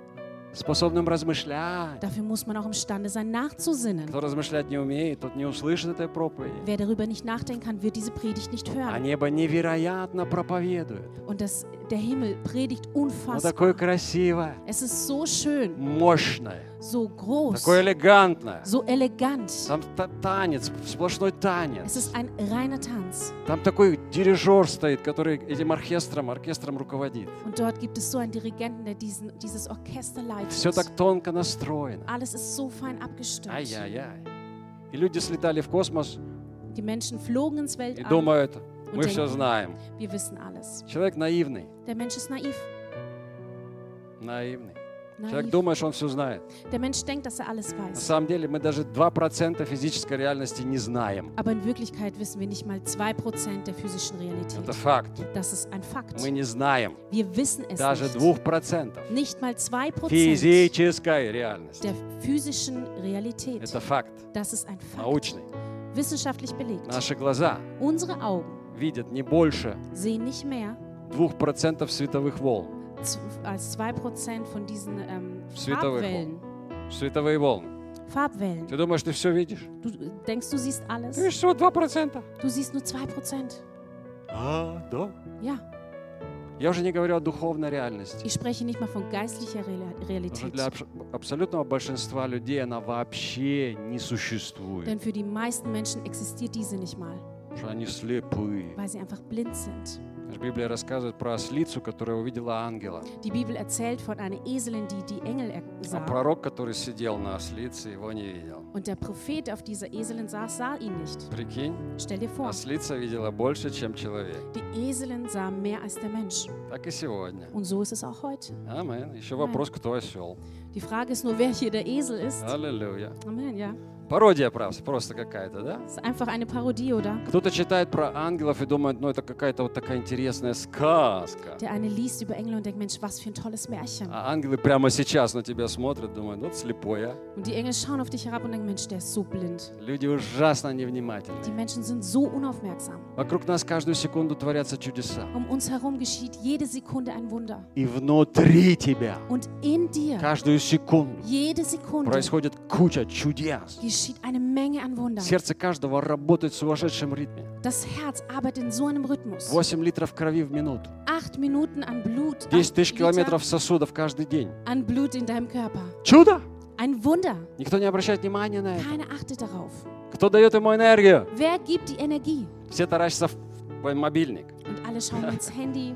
способным размышлять.
Dafür muss man auch imstande sein, nachzusinnen.
Кто размышлять не умеет, тот не услышит этой проповеди.
Wer darüber nicht nachdenken kann, wird diese Predigt nicht
А
hören.
небо невероятно проповедует.
Und das, der Himmel predigt
Оно такое
unfassbar.
красивое,
Es ist so schön,
мощное,
so groß,
такое элегантное.
so elegant.
Там та- танец, сплошной
Es
tanец.
ist ein reiner Tanz.
Там такой дирижер стоит, который этим оркестром, оркестром руководит.
Und dort gibt es so einen Dirigenten, der diesen, dieses Orchester
Все
leitet.
так тонко настроено.
Alles ist so fein abgestimmt.
Ай-яй-яй. И люди слетали в космос
Die Menschen flogen ins
и
Weltall.
думают, мы все знаем. Человек наивный, наивный. Человек думает, что он все знает.
Der Mensch denkt, dass er alles
На
weiß.
самом деле мы даже 2% физической реальности не знаем.
Aber in Wirklichkeit wissen wir nicht mal 2% der physischen Realität.
Это факт.
Das ist ein Fakt.
Мы не знаем
Wir wissen es
даже
nicht.
2%
Nicht mal 2%
физической реальности.
der physischen Realität.
Это факт
Das ist ein Fakt.
научный.
Wissenschaftlich belegt.
Наши глаза
Unsere Augen
видят не больше
mehr
2% световых волн.
z- als 2% von diesen ähm,
Световых
Farbwellen.
Световые волны.
Farbwellen.
Ты думаешь, ты все видишь?
Du denkst, du siehst alles?
Ты видишь всего 2%.
Du siehst nur 2%.
А, да.
Ja,
Я уже не говорю о духовной реальности.
ich spreche nicht mal von geistlicher Realität.
для абс- абсолютного большинства людей она вообще не существует.
Denn für die meisten Menschen existiert diese nicht mal,
что они слепые.
weil sie einfach blind sind.
Библия рассказывает про ослицу, которая увидела ангела.
Die Bibel erzählt von einer Eselin, die die Engel er-
А
sah.
пророк, который сидел на ослице, его не видел.
Und der Prophet, auf dieser Eselin saß, sah ihn nicht.
Прикинь,
Stell dir vor,
ослица видела больше, чем человек.
die Eselin sah mehr als der Mensch.
Так и сегодня.
Und so ist es auch heute.
Амен. Еще вопрос, кто осел.
Die Frage ist nur, wer hier der Esel ist.
Аллилуйя.
Amen, ja.
Пародия правда, просто какая-то, да?
Das ist einfach eine Parodie, oder?
Кто-то читает про ангелов и думает, ну это какая-то вот такая интересная сказка.
Der eine liest über Engel und denkt, Mensch, was für ein tolles Märchen.
А ангелы прямо сейчас на тебя смотрят, думают, вот слепой, а.
Und die Engel schauen auf dich herab und denken, Mensch, der ist so blind.
Люди ужасно
Die
невнимательны.
Menschen sind so unaufmerksam.
Вокруг нас каждую секунду творятся чудеса.
Um uns herum geschieht jede Sekunde ein Wunder.
И внутри тебя
Und in dir,
каждую секунду
jede Sekunde,
происходит куча чудес.
Geschieht eine Menge an Wundern.
Сердце каждого работает в сумасшедшем ритме.
Das Herz arbeitet in so einem Rhythmus.
8 литров крови в минуту.
Acht Minuten an Blut,
10
acht
тысяч километров сосудов каждый день.
an Blut in deinem Körper.
Чудо!
Ein Wunder.
Никто не обращает внимания на это.
Keiner achtet darauf.
Кто дает ему энергию?
Wer gibt die Energie?
Все таращатся в мобильник.
Und alle schauen ins Handy.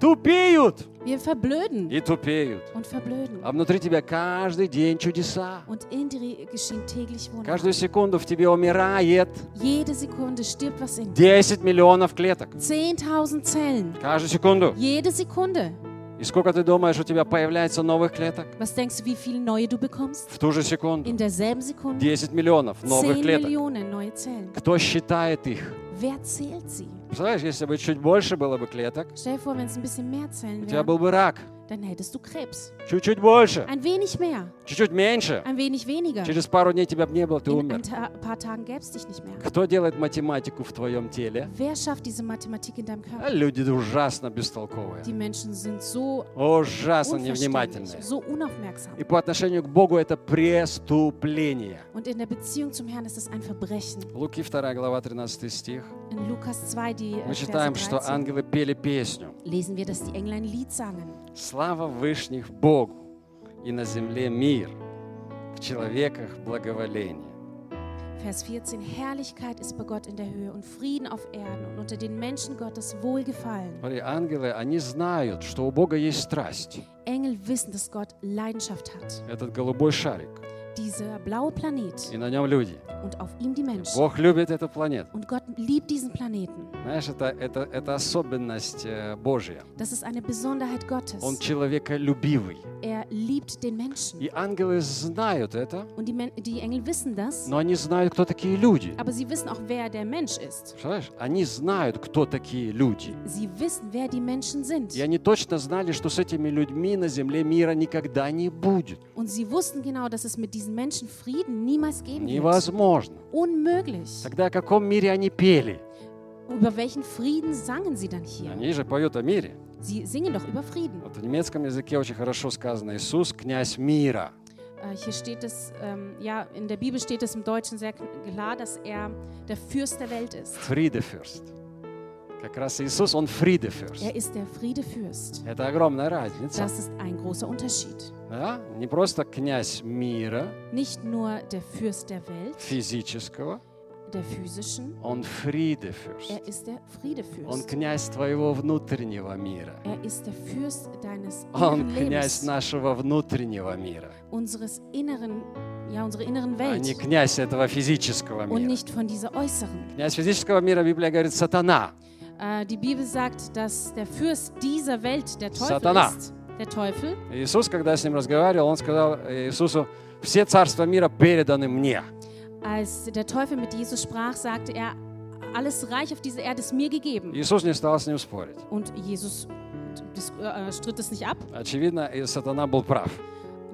Тупеют
Wir verblöden
и тупеют.
und verblöden.
А внутри тебя каждый день чудеса.
Und in dir geschehen täglich Wunder.
Каждую секунду в тебе умирает
Jede Sekunde stirbt was in dir.
10 миллионов клеток.
10.000 Zellen.
Каждую секунду.
Jede Sekunde.
И сколько ты думаешь, у тебя появляется новых клеток?
Was denkst du, wie viele neue du bekommst?
В ту же секунду.
In derselben Sekunde
10 миллионов новых
10
клеток.
Millionen neue Zellen.
Кто считает их?
Wer zählt sie?
Представляешь, если бы чуть больше было бы клеток, у тебя был бы рак.
Dann hättest du Krebs.
Чуть-чуть больше,
Ein wenig mehr,
чуть-чуть меньше.
ein wenig weniger.
Через пару дней тебя бы не было, ты
In
умер.
ein ta paar Tagen gäbe es dich nicht mehr.
Кто делает математику в твоем теле?
Wer schafft diese Mathematik in deinem
А
Körper?
Люди ужасно бестолковые.
Die Menschen sind so
Ужасно невнимательные.
so unaufmerksam.
И по отношению к Богу это преступление.
Und in der Beziehung zum Herrn ist es ein Verbrechen.
Луки 2 глава 13 стих.
In Lukas 2, die äh,
Мы читаем, что
13,
ангелы пели песню.
lesen wir, dass die Engel ein Lied sangen.
Слава Вышних Богу, и на земле мир, в человеках благоволение.
Vers 14, Herrlichkeit ist bei Gott in der Höhe und Frieden auf Erden und unter den Menschen Gottes Wohlgefallen.
Смотри, ангелы, они знают, что у Бога есть страсть.
Engel wissen, dass Gott Leidenschaft hat.
Этот голубой шарик,
Dieser blaue Planet
и на нем люди.
und auf ihm die Menschen.
Бог любит эту планету.
Und Gott liebt diesen Planeten.
Знаешь, это, это, это особенность э, Божья.
Das ist eine Besonderheit Gottes.
Он человеколюбивый.
Er liebt den Menschen.
И ангелы знают это,
Und die, die Engel wissen das,
но они знают, кто такие люди.
aber sie wissen auch, wer der Mensch ist.
Понимаешь? Они знают, кто такие люди.
Sie wissen, wer die Menschen sind.
И они точно знали, что с этими людьми на земле мира никогда не будет.
Und sie wussten genau, dass es mit diesen Menschen Frieden niemals geben wird.
Невозможно.
Unmöglich.
Тогда о каком мире они пели?
Über welchen Frieden sangen sie dann hier?
Они же поют о мире.
Sie singen doch über Frieden.
Вот в немецком языке очень хорошо сказано «Иисус – князь мира».
Äh, hier steht es, ähm, ja, in der Bibel steht es im Deutschen sehr klar, dass er der Fürst der Welt ist.
Фридефюрст. Как раз Иисус, Он Фридефюрст.
Er ist der Friedefürst.
Это огромная разница.
Das ist ein großer Unterschied.
Да? Не просто князь мира
Nicht nur der Fürst der Welt,
физического,
der physischen,
Он Фридефюрст.
er ist der
Он
Friedefürst.
князь твоего внутреннего мира.
Er ist der Fürst deines
Он князь
Lebens,
нашего внутреннего мира,
unseres inneren, ja, unserer inneren
а не
Welt
князь этого физического
und
мира.
nicht von dieser äußeren.
Князь физического мира, Библия говорит, сатана.
Äh, die Bibel sagt, dass der Fürst dieser Welt der Teufel
Satana.
ist. Der Teufel.
Иисус, когда с ним разговаривал, он сказал Иисусу, все царства мира переданы мне.
Als der Teufel mit Jesus sprach, sagte er, alles Reich auf dieser Erde ist mir gegeben.
Иисус не стал с ним спорить.
Und Jesus äh, stritt es nicht ab.
Очевидно, и сатана был прав.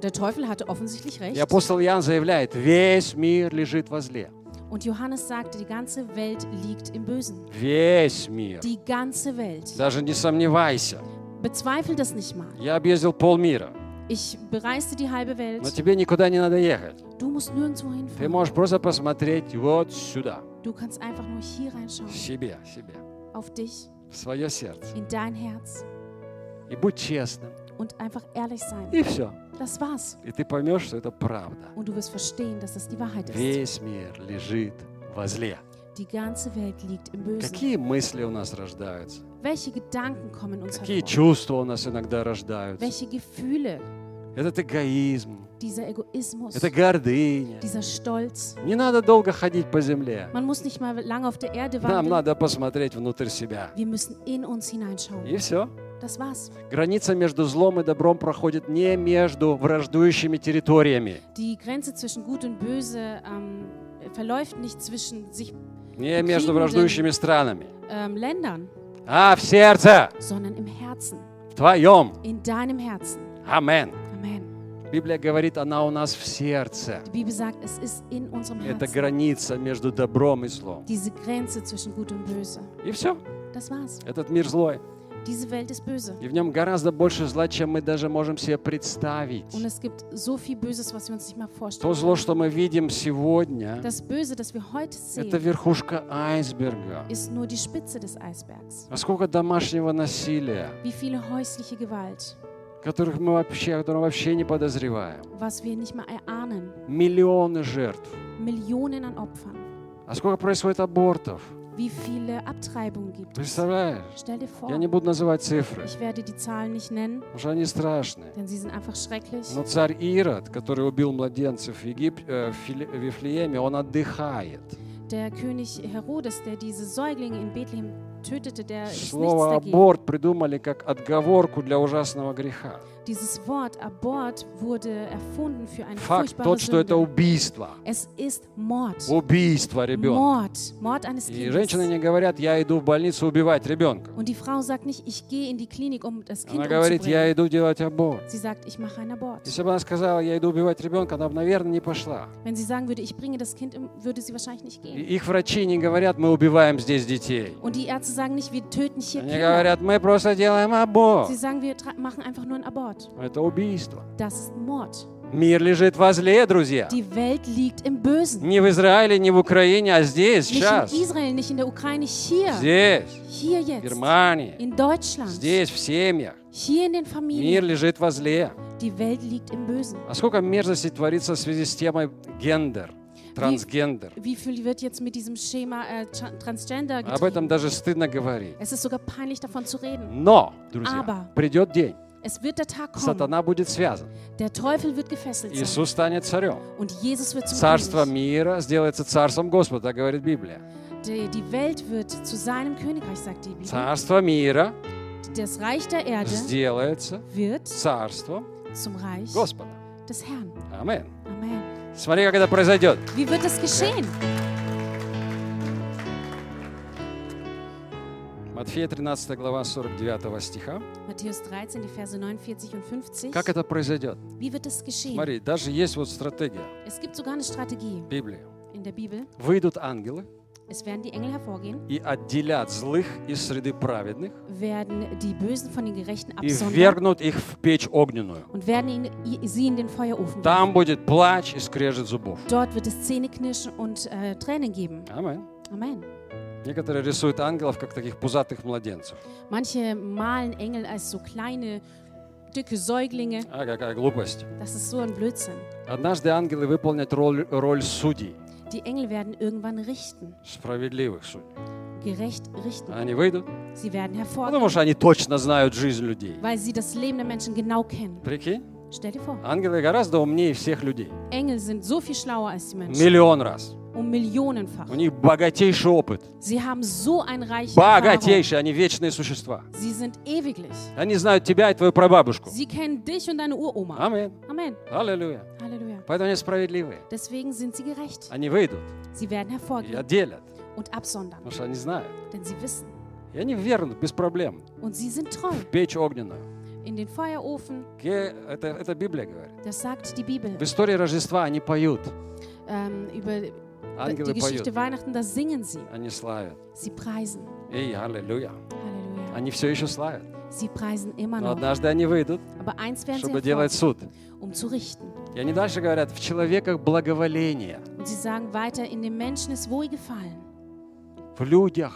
Der Teufel hatte offensichtlich
И
recht.
апостол Иоанн заявляет, весь мир лежит возле.
Und Johannes sagte, die ganze Welt liegt im Bösen.
Весь мир.
Die ganze Welt.
Даже не сомневайся.
Bezweifel das nicht mal.
Я объездил полмира,
Ich bereiste die halbe
но
Welt.
тебе никуда не надо ехать.
Du musst nirgendwo
Ты
hinfahren.
можешь просто посмотреть вот сюда,
Du kannst einfach nur hier reinschauen.
себе, себе,
Auf dich,
в свое сердце.
in dein Herz.
И будь честным.
Und einfach ehrlich sein.
И все.
Das war's.
И ты поймешь, что это правда.
Und du wirst verstehen, dass das die Wahrheit ist.
Весь мир лежит возле.
Die ganze Welt liegt im Bösen.
Какие мысли у нас рождаются?
Welche Gedanken kommen uns
Какие
hervor?
чувства у нас иногда рождаются?
Welche Gefühle?
Этот эгоизм,
Dieser Egoismus,
это гордыня.
dieser Stolz.
Не надо долго ходить по земле.
Man muss nicht mal lange auf der Erde
Нам
wandeln.
надо посмотреть внутрь себя.
Wir müssen in uns hineinschauen.
И все.
Das war's.
Граница между злом и добром проходит не между враждующими территориями,
Die Grenze zwischen Gut und Böse ähm, verläuft nicht zwischen sich
не между враждующими странами,
ähm, Ländern,
а в сердце,
sondern im Herzen,
в твоем.
in deinem Herzen. Amen.
Библия говорит, она у нас в сердце.
Die Bibel sagt, es ist in unserem
Это
Herzen.
граница между добром и злом.
Diese Grenze zwischen Gut und Böse.
И все.
Das war's.
Этот мир злой.
Diese Welt ist böse.
И в нем гораздо больше зла, чем мы даже можем себе представить.
Und es gibt so viel Böses, was wir uns nicht mal
То зло, что мы видим сегодня,
Das Böse, das wir heute
это
sehen,
верхушка айсберга.
ist nur die Spitze des Eisbergs.
А сколько домашнего насилия,
Wie viele häusliche Gewalt,
которых мы вообще, о котором вообще не подозреваем.
was wir nicht mal erahnen.
Миллионы жертв.
Millionen an Opfern.
А сколько происходит абортов?
Wie viele Abtreibungen gibt es? Stell dir vor, ich werde die Zahlen nicht nennen, denn sie sind einfach schrecklich.
Но царь Ирод, который убил младенцев в, Егип... э, в Вифлееме, он отдыхает.
Der König Herodes, der diese Säuglinge in Bethlehem tötete, der
Слово
dagegen.
аборт придумали как отговорку для ужасного греха.
Dieses Wort Abort wurde erfunden für eine
Факт
furchtbare
тот, что это
Sünde.
убийство.
Es ist Mord.
Убийство ребенка.
Mord. Mord eines
И женщины
Kindes.
не говорят, я иду в больницу убивать ребенка.
Und die Frau sagt nicht, ich gehe in die Klinik, um das Kind
Она говорит, я иду делать аборт.
Sie sagt, ich mache einen Abort.
Если бы она сказала, я иду убивать ребенка, она бы, наверное, не пошла.
Wenn sie sagen würde, ich bringe das Kind um, würde sie wahrscheinlich nicht
И
gehen.
Их врачи не говорят, мы убиваем здесь детей.
Und die Ärzte sagen nicht, wir töten hier
Они
Kinder.
говорят, мы просто делаем аборт.
Sie sagen, wir tra- machen einfach nur einen Abort.
Это убийство.
Das ist Mord.
Мир лежит возле, друзья.
Die Welt liegt im Bösen.
Не в Израиле, не в Украине, а здесь,
Nicht
сейчас.
in Israel, nicht in der Ukraine, hier.
Здесь,
Hier
в
jetzt.
Германии,
In Deutschland.
здесь, в семьях.
Hier in den
Мир
Familien.
лежит возле.
Die Welt liegt im Bösen.
А сколько мерзости творится в связи с темой гендер, трансгендер.
Wie viel wird jetzt mit diesem Schema äh, Tra- Transgender
Об этом
getrieben?
даже стыдно говорить.
Es ist sogar peinlich davon zu reden.
Но, друзья,
Aber-
придет день,
Es wird der Tag kommen.
сатана будет связан.
Der Teufel wird gefesselt sein.
Иисус станет царем.
Und Jesus wird zum
Царство
König.
мира сделается царством Господа, так говорит Библия.
Die, die Welt wird zu seinem Königreich, sagt die Bibel.
Царство мира
Das Reich der Erde
сделается
wird
царством
zum Reich
Господа.
des Herrn.
Амин.
Amen.
Смотри, как это произойдет.
Wie wird das geschehen?
Матфея 13 глава 49 стиха.
Matthäus 13, die Verse 49 und 50.
Как это произойдет?
Wie wird das geschehen?
Смотри, даже есть вот стратегия
Es gibt sogar eine Strategie
Библии.
in der Bibel.
Выйдут ангелы
Es werden die Engel hervorgehen,
и отделят злых из среды праведных
werden die Bösen von den Gerechten
и
absondern
ввергнут их в печь огненную.
und werden ihn, sie in den Feuerofen.
Там будет плач и скрежет зубов.
Dort wird es Zähneknirschen und äh, Tränen geben.
Амин.
Amen.
Некоторые рисуют ангелов как таких пузатых младенцев.
Manche malen Engel als so kleine, dicke Säuglinge.
А какая глупость.
Das ist so ein Blödsinn.
Однажды ангелы выполнят роль, роль судей,
Die Engel werden irgendwann richten,
справедливых судей.
gerecht richten.
Они выйдут,
Sie werden
потому
hervorgehen,
что они точно знают жизнь людей.
weil sie das Leben der Menschen genau kennen.
Прикинь,
Stell dir vor,
ангелы гораздо умнее всех людей.
Engel sind so viel schlauer als die Menschen.
Миллион раз.
Um Millionenfach.
У них богатейший опыт.
Sie haben so ein reiches.
Богатейший, они вечные существа.
Sie sind ewiglich.
Они знают тебя и твою прабабушку.
Sie kennen dich und deine Uroma.
Амин.
Amen.
Аллилуйя.
Halleluja.
Поэтому они справедливые.
Deswegen sind sie gerecht.
Они выйдут
Sie werden
и
hervorgehen
отделят,
und absondern,
потому что они знают.
denn sie wissen.
И они вернут без проблем
Und sie sind treu.
в печь огненную.
In den Feuerofen,
Это, это Библия говорит.
das sagt die Bibel.
В истории Рождества они поют.
Ähm, über die
Ангелы
Geschichte
поют.
Weihnachten, da singen sie.
Они славят.
Sie preisen.
Эй, аллилуйя.
Halleluja.
Они все еще славят.
Sie preisen immer
Но
noch.
однажды они выйдут,
Aber eins werden sie
чтобы делать
hervorgehen,
суд.
um zu richten.
И они дальше говорят, в человеках благоволение,
Und sie sagen weiter, in den Menschen ist Wohlgefallen.
в людях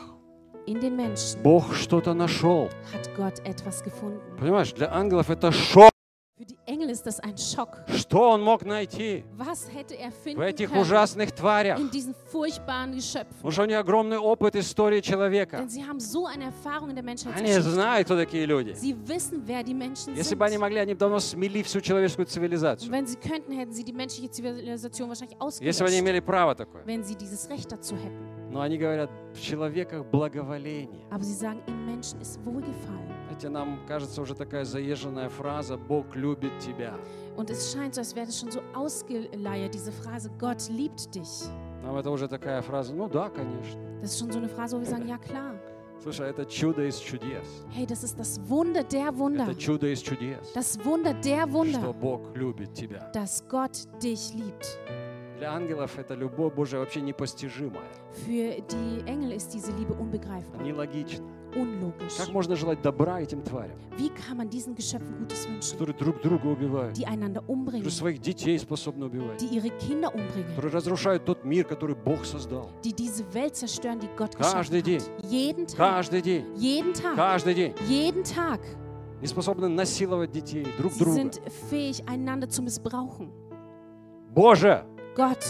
In den Menschen
Бог что-то нашел.
hat Gott etwas gefunden.
Понимаешь, для ангелов это шок.
Für die Engel ist das ein Schock.
Что он мог найти
Was hätte er
в
finden
этих
können
ужасных тварях?
in diesen furchtbaren Geschöpfen?
Потому что у них огромный опыт истории человека.
Denn sie haben so eine Erfahrung in der
Они
Menschheitsgeschichte.
знают, кто такие люди.
Sie wissen, wer die Menschen
Если
sind.
бы они могли, они бы давно смели всю человеческую
Und
цивилизацию.
wenn sie könnten, hätten sie die menschliche Zivilisation wahrscheinlich
Если бы они
ausgelöscht,
имели право такое.
wenn sie dieses Recht dazu hätten.
Но они говорят, в человеках благоволение.
Aber sie sagen, im Menschen ist Wohlgefallen.
Знаете, нам кажется уже такая заезженная фраза «Бог любит тебя».
Und es scheint so, als wäre das schon so ausgeleiert, diese Phrase, Gott liebt dich.
Нам это уже такая фраза, ну да, конечно.
Das ist schon so eine Phrase, wo wir sagen, ja klar.
Слушай, это чудо из чудес.
Hey, das ist das Wunder der Wunder.
Это чудо из чудес,
Das Wunder der
что
Wunder,
Бог любит тебя.
dass Gott dich liebt.
Для ангелов эта любовь Божия вообще непостижимая,
Für die Engel ist diese Liebe unbegreifbar,
нелогична.
unlogisch.
Как можно желать добра этим тварям,
Wie kann man diesen Geschöpfen Gutes wünschen,
которые друг друга убивают,
die einander umbringen,
которые своих детей способны убивать,
die ihre Kinder umbringen,
которые разрушают тот мир, который Бог создал.
die diese Welt zerstören, die Gott
Каждый
hat. Jeden Tag,
Каждый день,
jeden Tag,
каждый день.
jeden Tag.
Не способны насиловать детей друг
Sie
друга.
sind fähig, einander zu missbrauchen.
Боже!
Gott,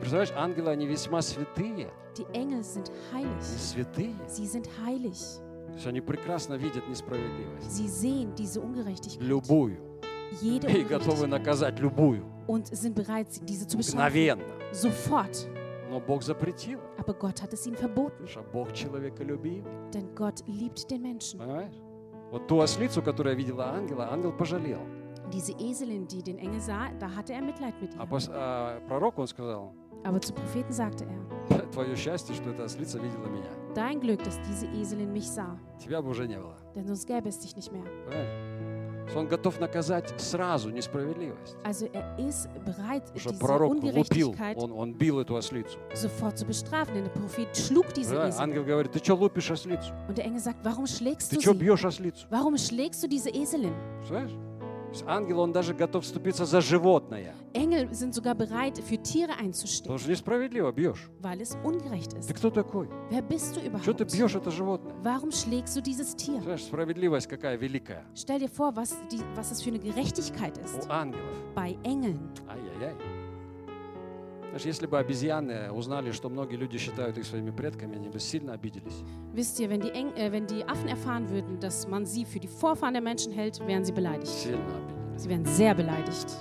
Представляешь, ангелы, они весьма святые.
die Engel sind
Они
heilig.
святые.
Sie sind heilig.
То есть они прекрасно видят несправедливость.
Sie sehen diese Ungerechtigkeit,
Любую.
jede
И готовы наказать любую.
und sind bereit, diese zu.
Мгновенно.
Sofort.
Но Бог запретил,
Aber Gott hat es ihnen verboten,
что Бог человеколюбивый.
denn Gott liebt den Menschen.
Понимаешь? Вот ту ослицу, которая видела ангела, ангел пожалел.
Diese Eselin, die den Engel sah, da hatte er Mitleid mit
А,
ihr.
пос- а пророку он сказал,
Aber zu Propheten sagte er,
твое счастье, что эта ослица видела меня.
dein Glück, dass diese Eselin mich sah,
Тебя бы уже не было.
denn sonst gäbe es dich nicht mehr.
Понимаешь? То есть Он готов наказать сразу несправедливость.
Also er ist bereit,
Потому что
diese
пророк лупил,
Ungerechtigkeit
он, он бил эту ослицу.
sofort zu bestrafen, denn der Prophet schlug diese
Понимаешь?
Esel.
Ангел говорит, ты что лупишь ослицу?
Und der Engel sagt, warum schlägst
Ты
du
что
sie?
бьешь ослицу?
Warum schlägst du diese Eselin?
Знаешь? То есть ангел, он даже готов вступиться за животное.
Engel sind sogar bereit, für Tiere
Потому
einzustehen,
что несправедливо бьешь.
weil es ungerecht
Ты
ist.
кто такой?
Wer bist du
Что ты
überhaupt?
бьешь это животное?
Warum schlägst du dieses Tier?
Знаешь, справедливость какая великая
Stell dir vor, was, die, was es für eine Gerechtigkeit
у
ist
ангелов.
bei Engeln.
Ай-яй-яй. Знаешь, если бы обезьяны узнали, что многие люди считают их своими предками, они бы сильно обиделись.
Wisst ihr, wenn die, Eng äh, wenn die Affen erfahren würden, dass man sie für die Vorfahren der Menschen hält, wären sie beleidigt.
Сильно обиделись.
Sie wären sehr beleidigt.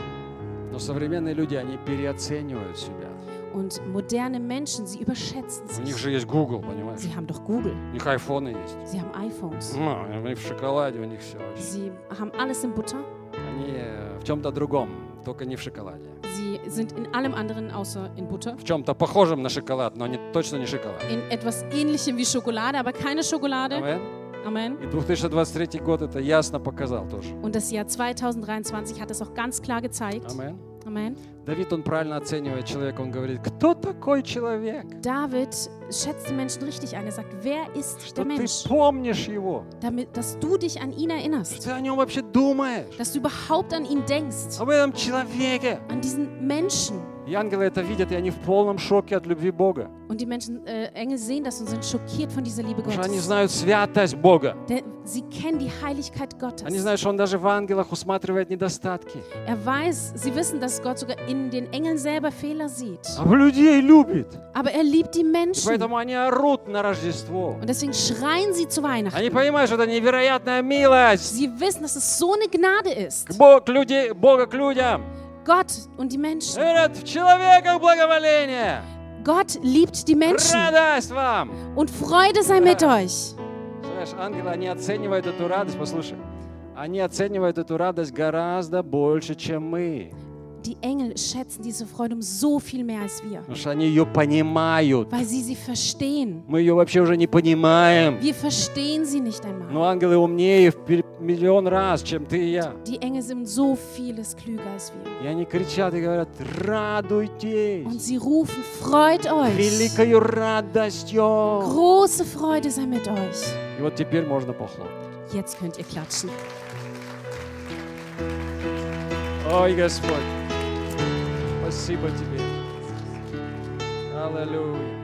Но современные люди, они переоценивают себя.
Und moderne Menschen, sie überschätzen
У них
sich.
же есть Google, понимаешь?
Sie haben doch Google,
У них айфоны есть.
sie haben iPhones,
Ну, у них в шоколаде, у них все.
sie haben alles in Butter.
Они э, в чем-то другом, только не в шоколаде.
Sie sind in allem anderen außer in Butter.
В чем-то похожем на шоколад, но они точно не шоколад.
In etwas ähnlichem wie Schokolade, aber keine Schokolade.
Амен.
Amen.
И 2023 год это ясно показал тоже.
Und das Jahr 2023 hat es auch ganz klar gezeigt.
Амен.
Amen.
Давид, он правильно оценивает человека, он говорит, кто такой человек?
David schätzt den Menschen richtig ein. Er sagt, wer ist
Что
der
ты
Mensch?
помнишь его?
Damit, dass du dich an ihn
Что
erinnerst.
ты о нем вообще думаешь?
Dass du überhaupt an ihn denkst.
Об этом человеке.
An diesen Menschen.
И ангелы это видят, и они в полном шоке от любви Бога.
Und die Menschen, äh, Engel sehen das und sind schockiert von dieser Liebe
Потому что они знают святость Бога.
Der, sie kennen die Heiligkeit Gottes.
Они знают, что Он даже в ангелах усматривает недостатки.
Er weiß, sie wissen, dass Gott sogar in den Engeln selber Fehler sieht.
А людей любит.
Aber er liebt die Menschen.
поэтому они орут на Рождество.
Und deswegen schreien sie zu Weihnachten.
Они понимают, что это невероятная милость.
Sie wissen, dass es so eine Gnade
К
ist.
Бог, к люди, Бога к людям.
Gott und die Menschen.
Говорят, в человеках благоволение.
Gott liebt die Menschen.
Радость вам.
Und Freude sei mit euch.
Знаешь, ангелы, они оценивают эту радость, послушай, они оценивают эту радость гораздо больше, чем мы.
Die Engel schätzen diese Freude um so viel mehr als wir,
Потому что они ее понимают.
weil sie sie verstehen.
Мы ее вообще уже не понимаем.
Wir verstehen sie nicht einmal.
Но ангелы умнее в пер- миллион раз, чем ты и я.
Die Engel sind so vieles klüger als wir.
И они кричат и говорят, радуйтесь
Und sie rufen, freut euch.
великою радостью.
Große Freude sei mit euch.
И вот теперь можно похлопать.
Jetzt könnt ihr klatschen.
Ой, Господь, Спасибо Тебе. Аллилуйя.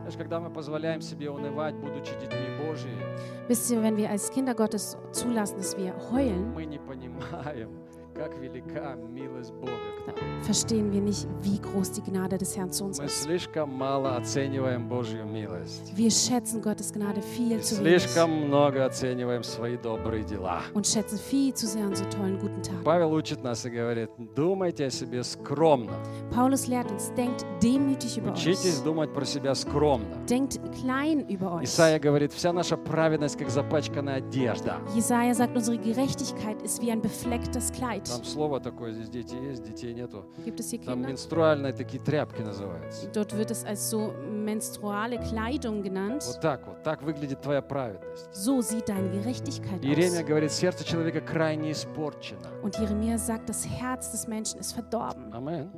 Знаешь, когда мы позволяем себе унывать, будучи детьми Божьими,
Wisst ihr, wenn wir als Kinder Gottes zulassen, dass wir heulen,
мы не понимаем, как велика милость Бога к нам.
verstehen wir nicht, wie groß die Gnade des Herrn zu uns
Мы
ist.
слишком мало оцениваем Божью милость.
Wir schätzen Gottes Gnade viel
И
zu wenig
слишком много оцениваем свои добрые дела.
und schätzen viel zu sehr unsere tollen guten Tage.
Павел учит нас и говорит, думайте о себе скромно.
Paulus lehrt uns, denkt demütig über
Учитесь
euch.
думать про себя скромно.
Denkt klein über euch.
Исайя говорит, вся наша праведность, как запачканная одежда.
Jesaja sagt, unsere Gerechtigkeit ist wie ein beflecktes Kleid.
Там слово такое, здесь дети есть, детей нету.
Gibt es hier
Там менструальные такие тряпки называются.
Dort wird es als so menstruale Kleidung genannt.
Вот так вот, так выглядит твоя праведность.
So sieht deine Gerechtigkeit
Иеремия
aus.
говорит, сердце человека крайне испорчено.
Und Jeremia sagt, das Herz des Menschen ist verdorben. Amen.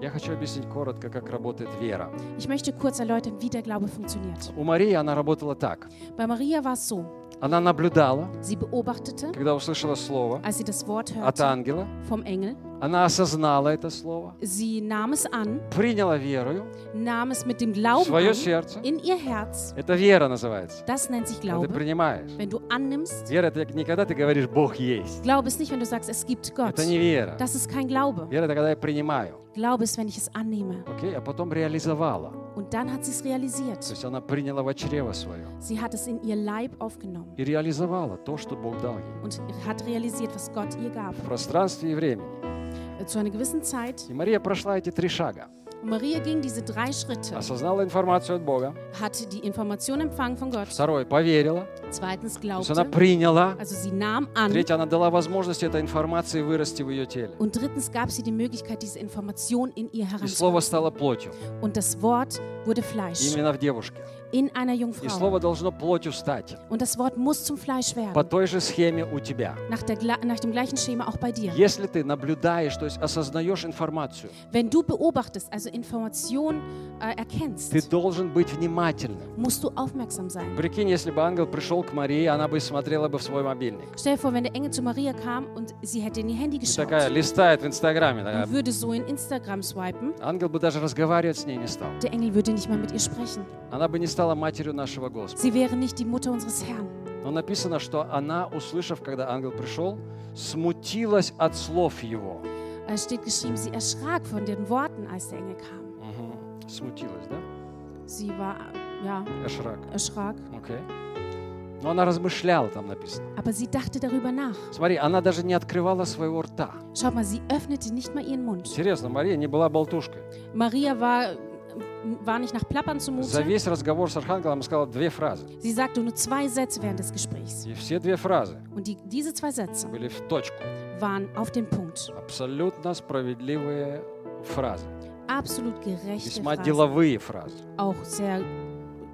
Я хочу объяснить коротко, как работает вера.
Ich möchte kurz erläutern, wie der Glaube funktioniert.
У Марии она работала так.
Bei Maria war es so,
Она наблюдала,
sie beobachtete,
когда услышала слово
als sie das Wort
от
hörte
ангела,
vom Engel,
она осознала это слово,
sie nahm es an,
приняла верою
nahm es mit dem Glauben
свое
an,
сердце.
in ihr Herz.
Это вера называется.
Das nennt sich
Когда ты
Glaube.
принимаешь.
Wenn du annimmst,
Вера это не когда ты говоришь Бог есть.
Glaube ist nicht, wenn du sagst, es gibt Gott.
Это не вера.
Das ist kein Glaube.
Вера это когда я принимаю.
Glaube ist, wenn ich es annehme.
Окей? А потом реализовала.
Und dann hat sie es
То
realisiert.
есть она приняла в чрево свое.
Sie hat es in ihr Leib aufgenommen
И реализовала то, что Бог дал ей.
und hat realisiert, was Gott ihr gab.
В пространстве и времени.
Zu einer gewissen Zeit.
И Мария прошла эти три шага.
Maria ging diese drei Schritte,
осознала информацию от Бога.
hatte die Information empfangen von Gott.
Второе, поверила.
Zweitens
есть она
glaubte,
приняла.
also sie nahm an.
Третье, она дала возможность этой информации вырасти в ее теле.
Und drittens gab sie die Möglichkeit, diese Information in ihr
И слово стало плотью.
Und das Wort wurde Fleisch
Именно в девушке.
in einer
И
Jungfrau.
слово должно плотью стать.
Und das Wort muss zum Fleisch
По
werden.
той же схеме у тебя.
Nach, der, gla- nach dem gleichen Schema auch bei dir.
Если ты наблюдаешь, то есть осознаешь информацию,
Wenn du beobachtest, also Information äh, erkennst,
ты должен быть внимательным.
musst du aufmerksam sein.
Прикинь, если бы ангел пришел к Марии, она бы смотрела бы в свой мобильник.
Stell dir vor, wenn der Engel zu Maria kam und sie hätte in ihr Handy
И
geschaut
такая листает в Инстаграме. такая.
und würde so in Instagram swipen,
Ангел бы даже разговаривать с ней не стал.
der Engel würde nicht mal mit ihr sprechen.
Она бы не стала матерью нашего Господа.
Sie wäre nicht die Mutter unseres Herrn.
Но написано, что она, услышав, когда ангел пришел, смутилась от слов его.
Es steht geschrieben, sie erschrak von den Worten, als der Engel kam.
Мгм. Смутилась, да?
Sie war, ja,
Эшрак.
erschrak.
Окей. Но она размышляла, там написано.
Aber sie dachte darüber nach.
Смотри, она даже не открывала своего рта.
Schaut mal, sie öffnete nicht mal ihren Mund.
Интересно, Мария не была болтушкой.
Maria war, war nicht nach Plappern
За
zumute.
весь разговор с Архангелом сказала две фразы.
Sie sagte nur zwei Sätze während des Gesprächs.
И все две фразы
Und die, diese zwei Sätze
были в точку.
waren auf den Punkt.
Абсолютно справедливые фразы.
Absolut gerechte
Весьма
Phrasen.
деловые фразы.
Auch sehr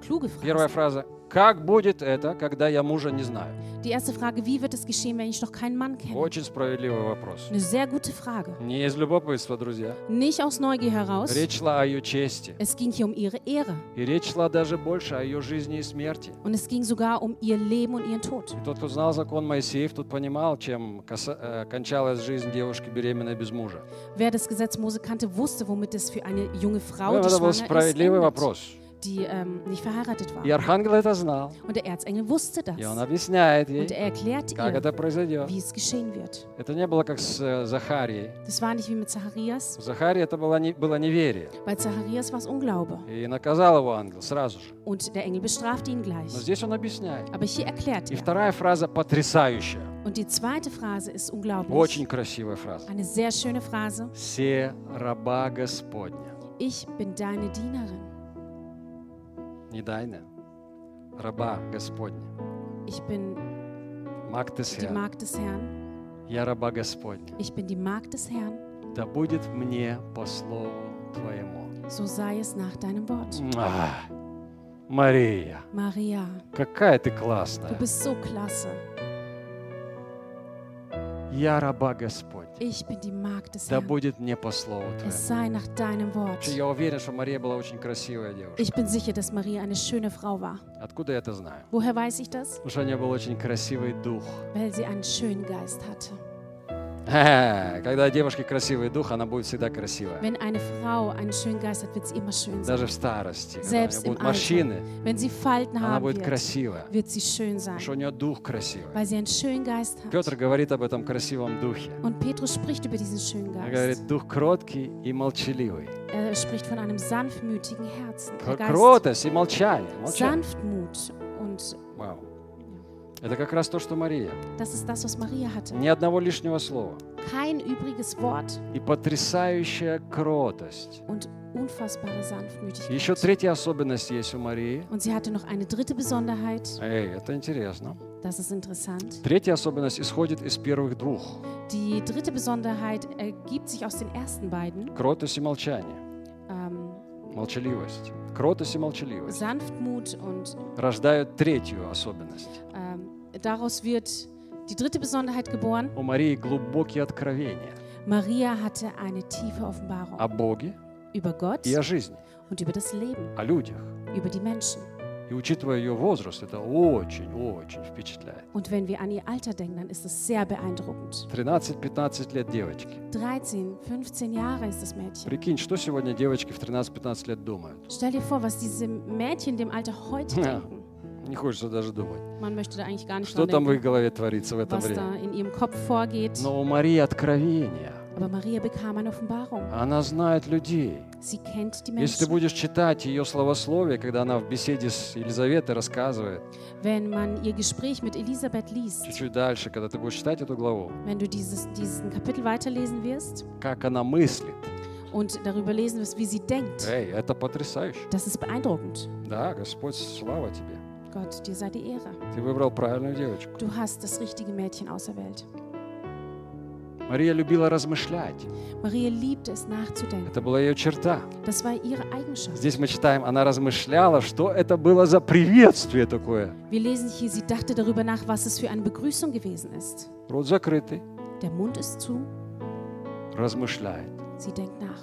kluge
Первая
Phrasen.
фраза. Как будет это, когда я мужа не знаю?
Die erste Frage, wie wird es geschehen, wenn ich noch keinen Mann kenne?
Очень справедливый вопрос.
Eine sehr gute Frage.
Не из любопытства, друзья.
Nicht aus Neugier heraus.
Речь шла о ее чести.
Es ging hier um ihre Ehre.
И речь шла даже больше о ее жизни и смерти.
Und es ging sogar um ihr Leben und ihren Tod.
И тот, кто знал закон Моисеев, тут понимал, чем э, кончалась жизнь девушки беременной без мужа.
Wer das Gesetz Mose kannte, wusste, womit es für eine junge Frau, die schwanger ist, endet,
вопрос.
Die ähm, nicht verheiratet
И
war.
Архангел это знал.
Und der Erzengel wusste das.
И он объясняет ей,
Und er erklärte
как
ihr,
это произойдет.
wie es geschehen wird.
Это не было как с э, Захарией.
Das war nicht wie mit Zacharias.
У Захарии это было, не, было неверие.
Bei Zacharias war es Unglaube.
И наказал его ангел сразу же.
Und der Engel bestrafte ihn
Но
gleich.
здесь он объясняет.
Aber hier erklärt
И
er.
вторая фраза потрясающая.
Und die zweite Phrase ist unglaublich.
Очень красивая фраза.
Eine sehr schöne Phrase.
Все раба Господня.
Ich bin deine Dienerin.
Не дайна. Раба Господня.
Ich bin
Маг ты
die. Magd des Herrn.
Я раба Господня.
Ich bin die Magd des Herrn.
Да будет мне по слову Твоему.
So sei es nach deinem Wort.
Мария,
Maria,
какая ты
du
классная.
bist so klasse.
Я раба Господня.
Ich bin die Magd des
Да
Herrn.
будет мне по слову
Es
Твоему.
sei nach deinem Wort.
Я уверен, что Мария была очень красивая девушка.
Ich bin sicher, dass Maria eine schöne Frau war.
Откуда я это знаю?
Woher weiß ich das?
Потому что у нее был очень красивый дух.
Weil sie einen schönen Geist hatte.
Когда у девушки красивый дух, она будет всегда красивая.
Wenn eine Frau einen schönen Geist hat, wird sie immer schön sein.
Даже в старости. Когда у
Selbst
нее
im
будут морщины,
Wenn sie Falten
она
haben
будет
wird,
красивая.
wird sie schön sein.
Потому что у нее дух красивый.
Weil sie einen schönen Geist
Петр говорит об этом красивом духе.
Und Petrus spricht über diesen schönen
Он говорит, дух кроткий и молчаливый.
Er spricht von einem sanftmütigen Herzen.
Кротость и молчание. молчание.
Sanftmut. Und
Вау. Это как раз то, что Мария.
das ist das, was Maria hatte.
Ни одного лишнего слова.
Kein übriges Wort
И потрясающая кротость.
und unfassbare
И еще
Sanftmütigkeit.
третья особенность есть у Марии.
Und sie hatte noch eine dritte Besonderheit.
Эй, это интересно.
Das ist interessant.
Третья особенность исходит из первых двух.
Die dritte Besonderheit ergibt sich aus den ersten beiden.
Кротость и молчание.
Ähm,
Молчаливость. Кротость и молчаливость
Sanftmut und
рождают третью особенность.
ähm, daraus wird die dritte Besonderheit geboren.
У Марии глубокие откровения
Maria hatte eine tiefe Offenbarung
о Боге
über Gott
и о жизни,
und über das Leben,
о людях.
über die Menschen.
И учитывая ее возраст, это очень-очень впечатляет.
Und wenn wir an ihr Alter denken, dann ist es sehr beeindruckend.
13-15 лет девочки.
13, 15 Jahre ist das Mädchen.
Прикинь, что сегодня девочки в 13-15 лет думают?
Stell dir vor, was diese Mädchen dem Alter heute
Ja.
denken.
Не хочется даже думать.
Man möchte da eigentlich gar nicht
Что там в их голове творится в это
was
время?
da in ihrem Kopf vorgeht.
Но у Марии откровения.
Aber Maria bekam eine Offenbarung.
Она знает людей.
Sie kennt die
Если ты
Menschen.
будешь читать ее словословие, когда она в беседе с Елизаветой рассказывает,
Wenn man ihr Gespräch mit Elisabeth liest,
чуть-чуть дальше, когда ты будешь читать эту главу,
wenn du dieses, diesen Kapitel weiterlesen wirst
как она мыслит,
und darüber lesen, was- wie sie denkt.
Эй, это потрясающе.
Das ist beeindruckend.
Да, Господь, слава тебе.
Gott, dir sei die Ehre.
Ты выбрал правильную девочку.
Du hast das richtige Mädchen auserwählt.
Мария любила размышлять.
Maria liebte es nachzudenken.
Это была ее черта.
Das war ihre Eigenschaft.
Здесь мы читаем, она размышляла, что это было за приветствие такое.
Wir lesen hier, sie dachte darüber nach, was es für eine Begrüßung gewesen ist.
Рот закрытый,
Der Mund ist zu,
размышляет,
sie denkt nach.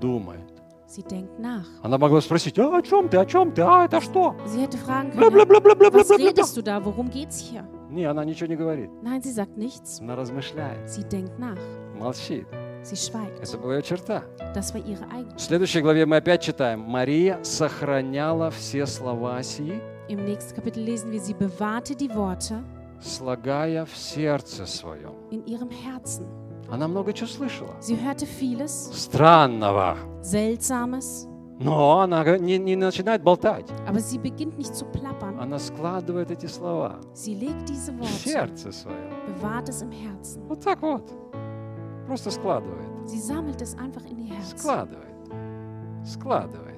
думает.
Sie denkt nach.
Она могла спросить, а о чем ты, о чем ты, а это что?
Sie hätte fragen können,
Бла-бла-бла-бла-бла-бла-бла.
was redest du da, worum geht's hier?
Не, она ничего не говорит.
Nein, sie sagt nichts.
Она размышляет,
Sie denkt nach.
молчит.
Sie schweigt.
Это была ее черта.
Das war ihre
В
Eigenschaft.
следующей главе мы опять читаем. Мария сохраняла все слова сии,
Im nächsten Kapitel lesen wir, sie bewahrte die Worte
слагая в сердце своем.
in ihrem Herzen.
Она много чего слышала.
Sie hörte vieles,
Странного.
Seltsames,
Но она не, не начинает болтать.
aber sie beginnt nicht zu plappern.
Она складывает эти слова
Sie legt diese
в
Worte,
сердце свое.
bewahrt es im Herzen.
Вот так вот. Просто складывает.
Sie sammelt es einfach in ihr Herz.
Складывает. Складывает.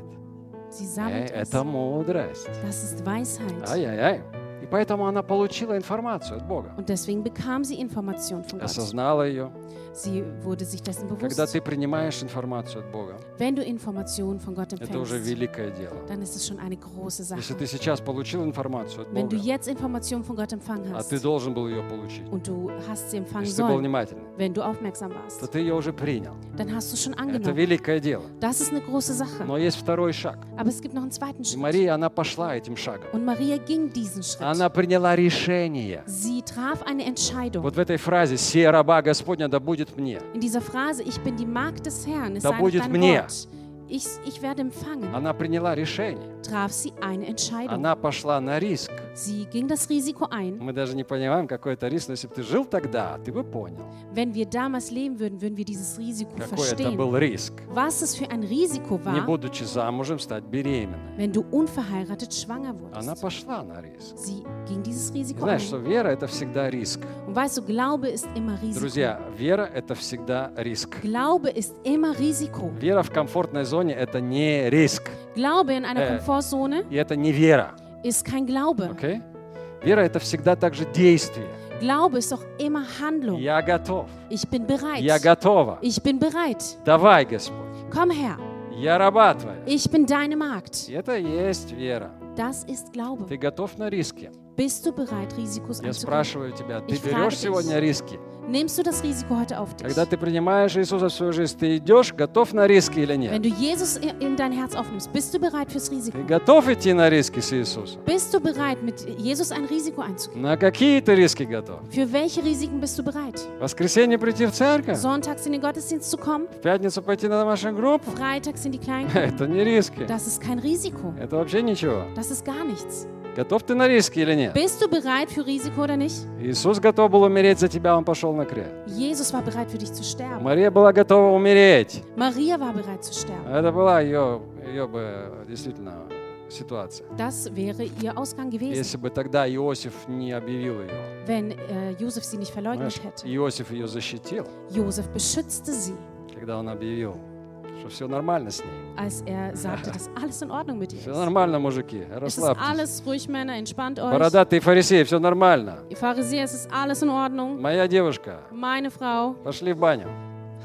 Sie
Эй,
sammelt es.
это мудрость.
Das ist Weisheit.
Ай-яй-яй. И поэтому она получила информацию от Бога.
Und deswegen bekam sie Information von Gott.
Осознала ее.
Sie wurde sich dessen
Когда ты принимаешь информацию от Бога,
Wenn du Informationen von Gott
это уже
empfängst,
великое дело.
dann ist es schon eine große
Если
Sache.
ты сейчас получил информацию от
Wenn du
Бога,
jetzt Informationen von Gott empfangen
а
hast
ты должен был ее получить,
und du hast sie empfangen
если ты был
sollen,
внимательный,
wenn du aufmerksam
то ты ее уже принял.
dann hast du schon
Это великое дело.
Das ist eine große Sache.
Но есть второй шаг.
Aber es gibt noch einen zweiten
И. Мария, она пошла этим шагом.
Und Maria ging diesen Schritt.
Она приняла решение.
Sie traf eine Entscheidung.
Вот в этой фразе «Сия раба Господня да будет мне».
In dieser Phrase, ich bin die Magd des Herrn, sei nach
будет мне.
Wort. Ich, ich werde empfangen.
Она приняла решение.
Traf sie eine Entscheidung.
Она пошла на риск.
Sie ging das Risiko ein.
Мы даже не понимаем, какой это риск, но если бы ты жил тогда, ты бы понял,
Wenn wir damals leben würden, würden wir dieses Risiko
какой это
verstehen.
был риск.
Was es für ein Risiko
Не
war,
будучи замужем, стать беременной.
wenn du unverheiratet schwanger
Она
wurdest.
пошла на риск.
Sie ging dieses Risiko
Знаешь, что
ein.
вера – это всегда риск.
Und weißt du, Glaube ist immer Risiko.
Друзья, вера – это всегда риск.
Glaube ist immer Risiko.
Вера в комфортной зоне – это не риск.
Glaube in einer
Äh.
Komfortzone
И это не вера.
ist kein Glaube.
Окей? Вера – это всегда также действие.
Glaube ist doch immer Handlung.
Я готов.
Ich bin bereit.
Я готова.
Ich bin bereit.
Давай, Господь.
Komm her.
Я раба твоя.
Ich bin deine Magd.
И это есть вера.
Das ist Glaube.
Ты готов на риски?
Bist du bereit, Risikos
Я
einzugehen?
spрашиваю тебя, ты
Ich
берешь
dich.
сегодня риски?
Nimmst du das Risiko heute auf dich?
Когда ты принимаешь Иисуса в свою жизнь, ты идешь, готов на риски или
Wenn
нет?
du Jesus in dein Herz aufnimmst, bist du bereit fürs Risiko?
Ты готов идти на риски с Иисусом?
Bist du bereit, mit Jesus ein Risiko einzugehen?
На какие ты риски готов?
Für welche Risiken bist du bereit?
В воскресенье прийти в церковь?
Sonntags in den Gottesdienst zu kommen?
В пятницу пойти на домашнюю группу?
Freitags in die Kleingruppe?
Это не риски.
Das ist kein Risiko.
Это вообще ничего.
Das ist gar nichts.
Готов ты на риски или нет?
Bist du bereit für Risiko oder nicht?
Иисус готов был умереть за тебя, Он пошел на крест.
Jesus war bereit für dich zu sterben.
Мария была готова умереть.
Maria war bereit zu sterben.
Это была ее, ее бы действительно ситуация.
Das wäre ihr Ausgang gewesen,
Если бы тогда Иосиф не объявил ее.
wenn äh, Josef sie nicht verleugnet hätte.
Иосиф ее защитил,
Josef beschützte sie,
когда он объявил, что все нормально с ней.
als er sagte, dass alles in Ordnung mit ihr
Все
ist.
нормально, мужики,
Es ist
расслабьтесь.
alles ruhig, Männer, entspannt euch.
Бородатые фарисеи, все нормально.
Ihr Pharisäer, es ist alles in Ordnung.
Моя девушка,
Meine Frau
пошли в баню.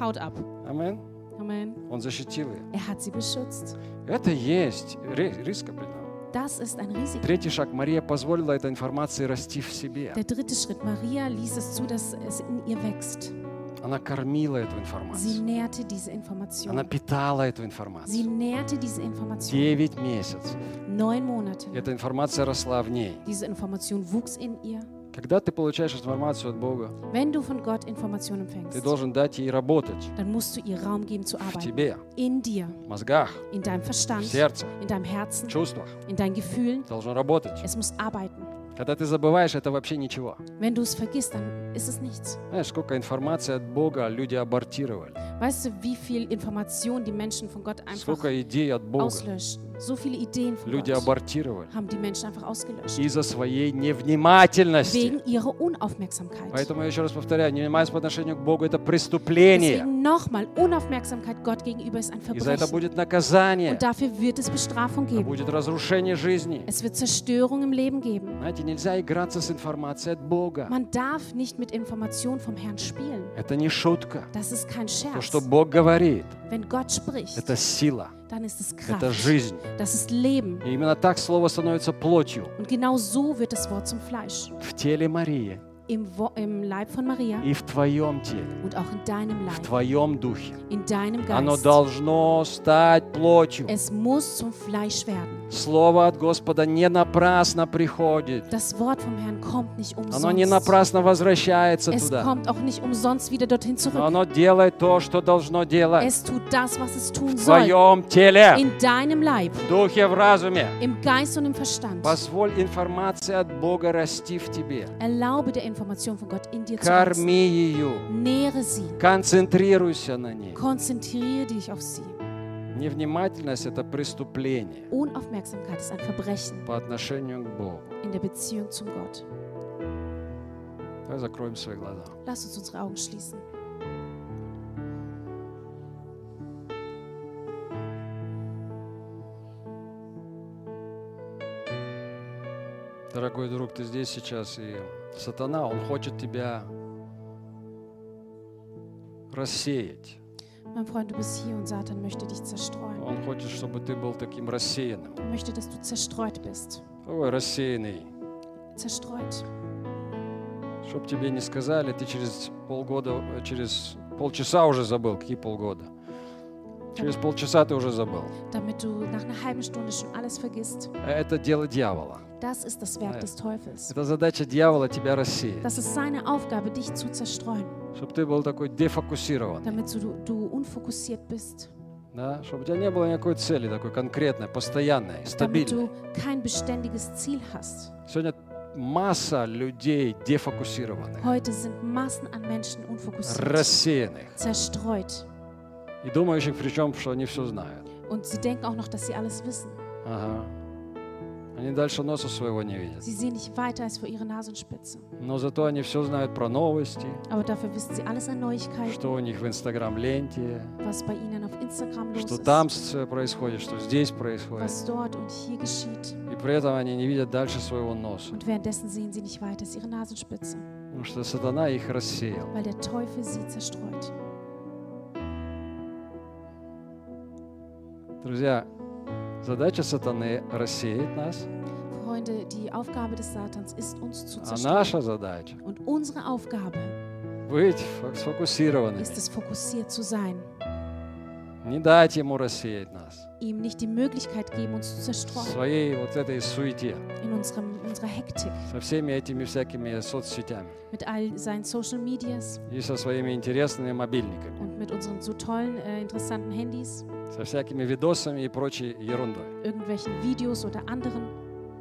haut ab.
Амин.
Amen.
Он защитил ее.
Er hat sie beschützt.
Это есть ри- риск определенный.
Das ist ein Risiko.
Третий шаг. Мария позволила этой информации расти в себе.
Der dritte Schritt. Maria ließ es zu, dass es in ihr wächst.
Она кормила эту информацию. Она питала эту информацию. Девять месяцев. Эта информация росла в ней. Когда ты получаешь информацию от Бога,
Wenn du von Gott Informationen
ты должен дать ей работать
dann musst du ihr Raum geben zu
в
arbeiten.
тебе,
In dir,
в мозгах,
in deinem
в
Verstand,
сердце,
in deinem Herzen,
в чувствах.
in deinen Gefühlen.
Должен работать.
Es muss arbeiten.
Когда ты забываешь, это вообще ничего.
Wenn du es vergisst, dann ist es nichts.
Знаешь, сколько информации от Бога люди абортировали.
Weißt du, wie viel Information die Menschen von Gott einfach
Сколько идей от Бога.
auslöschen? So viele Ideen von
люди
Gott
абортировали
haben die Menschen einfach ausgelöscht.
из-за своей невнимательности.
Wegen ihrer Unaufmerksamkeit.
Поэтому я еще раз повторяю, невнимательность по отношению к Богу – это преступление.
Deswegen nochmal, Unaufmerksamkeit Gott gegenüber ist ein
И за это
Verbrechen.
будет наказание,
Und dafür wird es Bestrafung
а
geben.
будет разрушение жизни.
Es wird Zerstörung im Leben geben.
Знаете, нельзя играться с информацией от Бога.
Man darf nicht mit Informationen vom Herrn spielen.
Это не шутка.
Das ist kein
То,
Scherz.
что Бог говорит,
Wenn Gott spricht,
это сила,
dann ist es
это
Kraft.
жизнь.
Das ist Leben.
И именно так Слово становится плотью
Und genau so wird das Wort zum Fleisch.
в теле Марии
Im, im Leib von Maria
и в твоем теле,
und auch in deinem
в
Leib,
твоем духе.
in deinem
Оно
Geist.
должно стать плотью.
Es muss zum Fleisch werden.
Слово от Господа не напрасно приходит.
Das Wort vom Herrn kommt nicht
Оно не
umsonst.
напрасно возвращается
Es
туда.
kommt auch nicht umsonst wieder dorthin
Но
zurück.
оно делает то, что должно делать.
Es tut das, was es tun
В
soll.
твоем теле,
In deinem Leib,
в духе, в разуме.
im Geist und im Verstand.
Позволь информации от Бога расти в тебе.
Erlaube der Information von Gott in dir.
Корми ее.
Nähre sie.
Концентрируйся на ней.
Konzentriere dich auf sie.
Невнимательность – это преступление
Unaufmerksamkeit ist ein Verbrechen
по отношению к Богу.
in der Beziehung zum Gott.
Давай закроем свои глаза.
Lass uns unsere Augen schließen.
Дорогой друг, ты здесь сейчас, и сатана, он хочет тебя рассеять.
Mein Freund, du bist hier und Satan möchte dich zerstreuen.
Он хочет, чтобы ты был таким рассеянным.
Er möchte, dass du zerstreut bist.
Ой, рассеянный.
Zerstreut.
Чтоб тебе не сказали, ты через полгода, через полчаса уже забыл. Какие полгода? Через полчаса ты уже забыл.
Damit du nach einer halben Stunde schon alles vergisst.
Это дело дьявола.
Das ist das Werk des Teufels.
Это задача дьявола тебя рассеять.
Das ist seine Aufgabe, dich zu zerstreuen.
Чтобы ты был такой дефокусированный.
Damit du, du unfokussiert bist.
Да? Чтобы у тебя не было никакой цели такой конкретной, постоянной,
Damit
стабильной.
du kein beständiges Ziel hast.
Сегодня масса людей дефокусированных,
Heute sind Massen an Menschen unfokussiert.
рассеянных
Zerstreut.
и думающих, причем, что они все знают.
Und sie denken auch noch, dass sie alles wissen.
Ага. Они дальше носа своего не видят.
Sie sehen nicht weiter als vor ihre Nasenspitze.
Но зато они все знают про новости,
Aber dafür wissen sie alles an Neuigkeiten,
что у них в Инстаграм-ленте,
was bei ihnen auf Instagram los
что
ist,
там происходит, что здесь происходит.
was dort und hier geschieht.
И при этом они не видят дальше своего носа.
Und währenddessen sehen sie nicht weiter als ihre Nasenspitze,
Потому что сатана их рассеял.
weil der Teufel sie zerstreut.
Друзья, задача сатаны рассеять нас,
Freunde, die Aufgabe des Satans ist, uns zu
а
zerstören.
наша задача
Und unsere Aufgabe
быть фо- сфокусированными,
ist es, fokussiert zu sein,
не дать ему рассеять нас
ihm nicht die Möglichkeit geben, uns zu
в
zerstreuen
своей вот этой суете,
in unserem, unserer Hektik,
со всеми этими всякими соцсетями
mit all seinen Social Medias
и со своими интересными мобильниками,
und mit unseren so tollen, äh, interessanten Handys,
со всякими видосами и прочей ерундой.
irgendwelchen Videos oder anderen.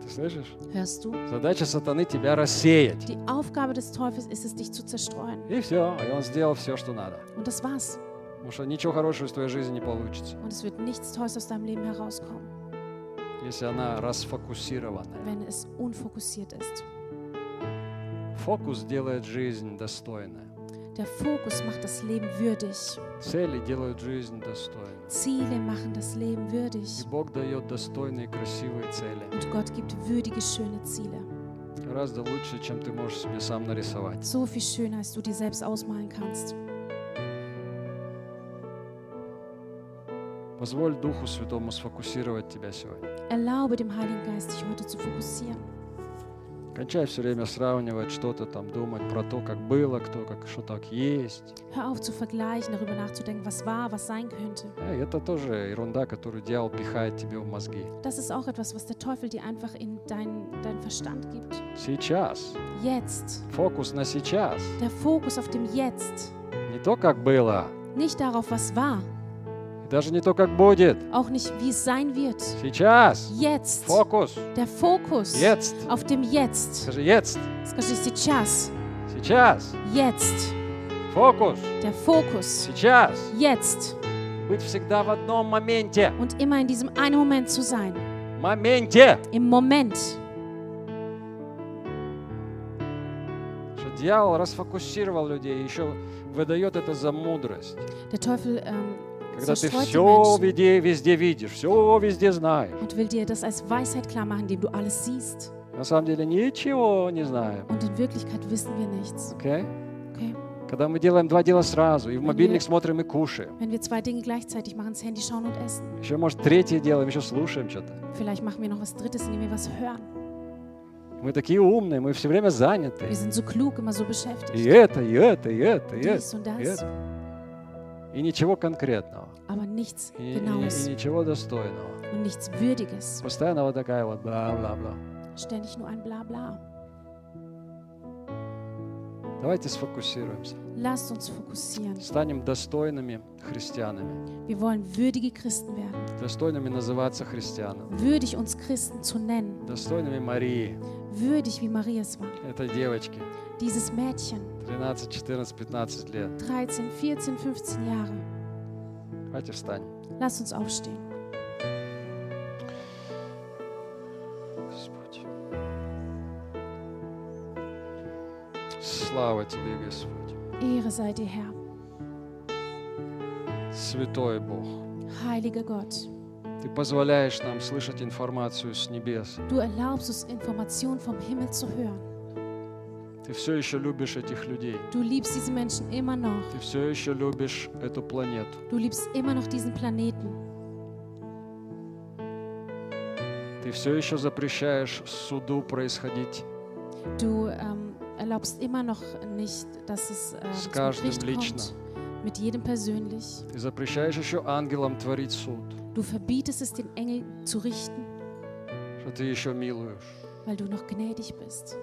Ты слышишь?
Hörst du?
Задача сатаны тебя рассеять.
Die Aufgabe des Teufels ist es, dich zu zerstreuen.
И все, и он сделал все, что надо.
Und das war's.
Потому что ничего хорошего из твоей жизни не получится,
Und es wird nichts Tolles aus deinem Leben herauskommen,
если она расфокусированная.
wenn es unfokussiert ist.
Фокус делает жизнь достойной.
Der Fokus macht das Leben würdig.
Цели делают жизнь достойной.
Ziele machen das Leben
И
würdig.
Бог дает достойные, красивые цели.
Und Gott gibt würdige, schöne Ziele.
Гораздо лучше, чем ты можешь себе сам нарисовать.
So viel schöner, als du dir selbst ausmalen kannst.
Позволь Духу Святому сфокусировать тебя сегодня.
Erlaube dem Heiligen Geist, dich heute zu fokussieren.
Кончай все время сравнивать что-то там, думать про то, как было, кто как, что так есть.
Hör auf zu vergleichen, darüber nachzudenken, was war, was sein könnte.
Эй, это тоже ерунда, которую дьявол пихает тебе в мозги.
Das ist auch etwas, was der Teufel dir einfach in deinen deinen Verstand gibt.
Сейчас.
Jetzt.
Фокус на сейчас.
Der Fokus auf dem Jetzt.
Не то, как было,
Nicht darauf, was war.
Даже не то, как будет.
Auch nicht, wie es sein wird.
Сейчас.
Jetzt.
Фокус.
Der Fokus
Jetzt.
auf dem Jetzt.
Скажи, jetzt.
Скажи сейчас.
Сейчас.
Jetzt.
Фокус.
Der Fokus.
Сейчас.
Jetzt.
быть всегда в одном моменте.
und immer in diesem einen Moment zu sein.
Моменте.
Im Moment.
Что дьявол расфокусировал людей, еще выдает это за мудрость.
Der Teufel ähm,
Когда ты все везде, везде видишь, все везде знаешь.
und will dir das als Weisheit klar machen, indem du alles siehst.
На самом деле ничего не знаем.
Und in Wirklichkeit wissen wir nichts.
Окей?
Okay?
Когда мы делаем два дела сразу, и в мобильник
wir-
смотрим и кушаем.
Wenn wir zwei Dinge gleichzeitig machen, Handy schauen und essen.
Еще, может, третье делаем, еще слушаем что-то.
Vielleicht machen wir noch was Drittes, indem wir was hören.
Мы такие умные, мы все время заняты.
Wir sind so klug, immer so
И это, и это, и это, и
Dies
это.
und
и
das,
это. И ничего конкретного.
aber nichts
И, и-
Genaues
и ничего достойного.
und nichts Würdiges.
Постоянно вот такая вот бла-бла-бла.
Ständig nur ein Blabla.
Давайте сфокусируемся.
Lasst uns fokussieren.
Станем достойными христианами.
Wir wollen würdige Christen werden.
Достойными называться христианами.
Würdig uns Christen zu nennen.
Достойными Марии,
Würdig, wie Maria es war.
этой девочки.
Dieses Mädchen,
13, 14, 15 лет.
13, 14, 15 Jahre.
Давайте встанем.
Lasst uns aufstehen.
Господь. Слава Тебе, Господь.
Ehre sei dir, Herr.
Святой Бог.
Heiliger Gott,
Ты позволяешь нам слышать информацию с небес.
du erlaubst uns, Informationen vom Himmel zu hören.
Ты все еще любишь этих людей.
Du liebst diese Menschen immer noch.
Ты все еще любишь эту планету.
Du liebst immer noch diesen Planeten.
Ты все еще запрещаешь суду происходить
Du ähm, erlaubst immer noch nicht, dass es ähm,
С каждым лично.
kommt. Mit jedem persönlich.
Ты запрещаешь еще ангелам творить суд,
Du verbietest es den Engeln zu richten,
что ты еще милуешь.
weil du noch gnädig bist.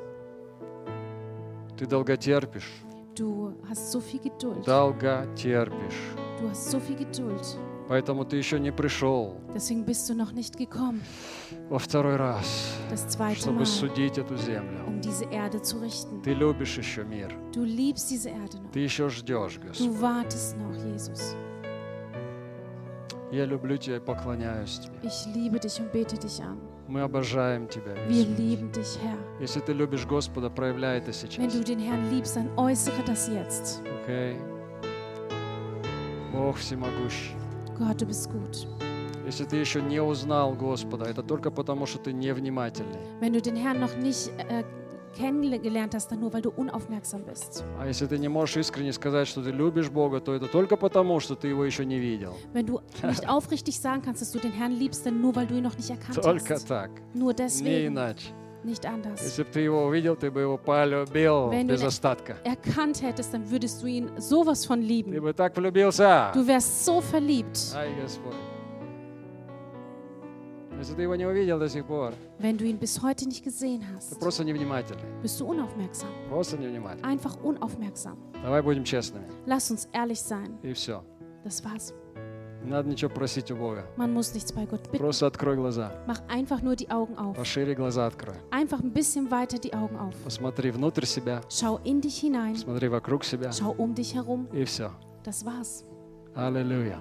Ты долготерпишь.
Du hast so viel Geduld.
Долготерпишь.
Du hast so viel Geduld.
Поэтому ты еще не пришел
Deswegen bist du noch nicht gekommen,
во второй раз,
das zweite
чтобы
Mal,
судить эту землю.
um diese Erde zu richten.
Ты любишь еще мир.
Du liebst diese Erde noch.
Ты еще ждешь, Господь.
Du wartest noch, Jesus.
Я люблю Тебя и поклоняюсь Тебе.
Ich liebe dich und bete dich an.
Мы обожаем Тебя. Иисус. Если ты любишь Господа, проявляй это
Wenn
сейчас.
du den Herrn liebst, dann äußere das jetzt.
Окей? Бог всемогущий.
Gott, du bist gut.
Если ты еще не узнал Господа, это только потому, что ты невнимательный.
Wenn du den Herrn noch nicht äh, kennengelernt hast, dann nur, weil du unaufmerksam bist.
А если ты не можешь искренне сказать, что ты любишь Бога, то это только потому, что ты Его еще не видел.
Wenn du nicht aufrichtig sagen kannst, dass du den Herrn liebst, dann nur, weil du ihn noch nicht erkannt
Только
hast.
так,
Nur
не
deswegen,
иначе.
nicht anders.
Если бы ты Его увидел, ты бы Его полюбил
Wenn du
без
den-
остатка.
Erkannt hättest, dann würdest du ihn sowas von
Ты
lieben.
бы так влюбился.
Du wärst so verliebt.
Ай, Господь. Если ты Его не увидел до сих пор,
Wenn du ihn bis heute nicht gesehen
ты
hast,
просто невнимательный.
bist du unaufmerksam.
Просто невнимательный.
Einfach unaufmerksam.
Давай будем честными.
Lass uns ehrlich sein.
И все.
Das war's.
Не надо ничего просить у Бога.
Man muss nichts bei Gott bitten.
Просто открой глаза.
Mach einfach nur die Augen auf.
Пошире глаза открой.
Einfach ein bisschen weiter die Augen auf.
Посмотри внутрь себя.
Schau in dich hinein.
Посмотри вокруг себя.
Schau um dich herum.
И все.
Das war's.
Аллилуйя.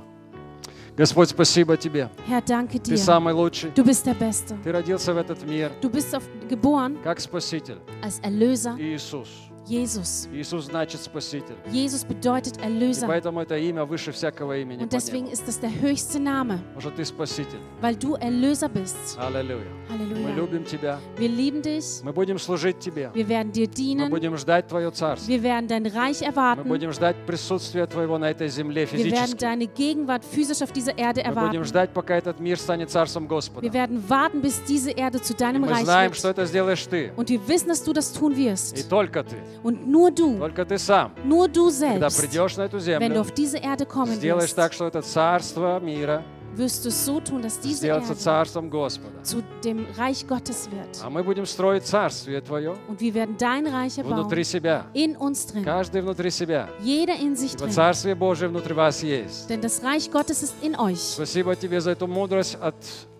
Господь, спасибо Тебе.
Herr, danke
Ты
dir.
самый лучший.
Du bist der Beste.
Ты родился в этот мир
Du bist auf, geboren
как Спаситель.
als Erlöser,
Иисус.
Jesus.
Иисус значит Спаситель.
Jesus bedeutet
И
Erlöser.
поэтому это имя выше всякого имени.
Und
под
deswegen
небом.
ist es der höchste Name,
Потому что Ты Спаситель.
weil du Erlöser bist.
Аллилуйя. Мы
Halleluja.
любим Тебя.
Wir lieben dich.
Мы будем служить Тебе.
Wir werden dir
Мы
dienen.
будем ждать Твое Царство.
Wir werden dein Reich
Мы
erwarten.
будем ждать присутствия Твоего на этой земле
Wir werden
физически.
deine Gegenwart physisch auf dieser Erde
Мы будем
erwarten.
ждать, пока этот мир станет Царством Господа.
Wir werden warten, bis diese Erde zu deinem
Мы
Reich
знаем, что
wird.
это сделаешь Ты.
Und wir wissen, dass du das tun
И
wirst.
только Ты.
Und nur du,
Только Ты сам.
nur du
Когда
selbst,
придешь на эту
wenn du
землю,
auf diese Erde kommen
сделаешь
wirst,
так, что это Царство мира
wirst du es so tun, dass diese
сделается
Erde
Царством Господа.
zu dem Reich Gottes wird.
А мы будем строить Царствие Твое
Und wir werden dein Reich
внутри
erbauen.
себя.
In uns drin.
Каждый внутри себя.
Jeder in sich
Ибо
drin.
Царствие Божие внутри вас есть.
Denn das Reich Gottes ist in euch.
Спасибо Тебе за эту мудрость от с небес.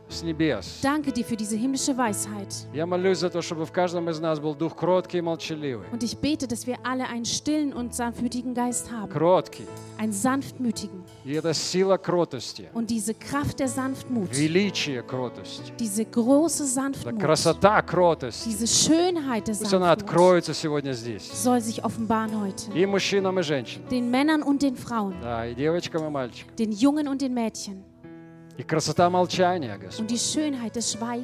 Danke dir für diese himmlische Weisheit.
Я молюсь за то, чтобы в каждом из нас был дух кроткий и молчаливый.
Und ich bete, dass wir alle einen stillen und sanftmütigen Geist haben.
Кроткий.
Einen sanftmütigen.
И это сила кротости,
Und diese Kraft der Sanftmut,
величие кротости,
diese große
это
Sanftmut,
красота кротости.
diese Schönheit der
Пусть она
Sanftmut
откроется сегодня здесь.
soll sich offenbaren heute.
И мужчинам, и женщинам.
Den Männern und den Frauen,
Да, и девочкам, и мальчикам.
den Jungen und den Mädchen.
И красота молчания, Господь.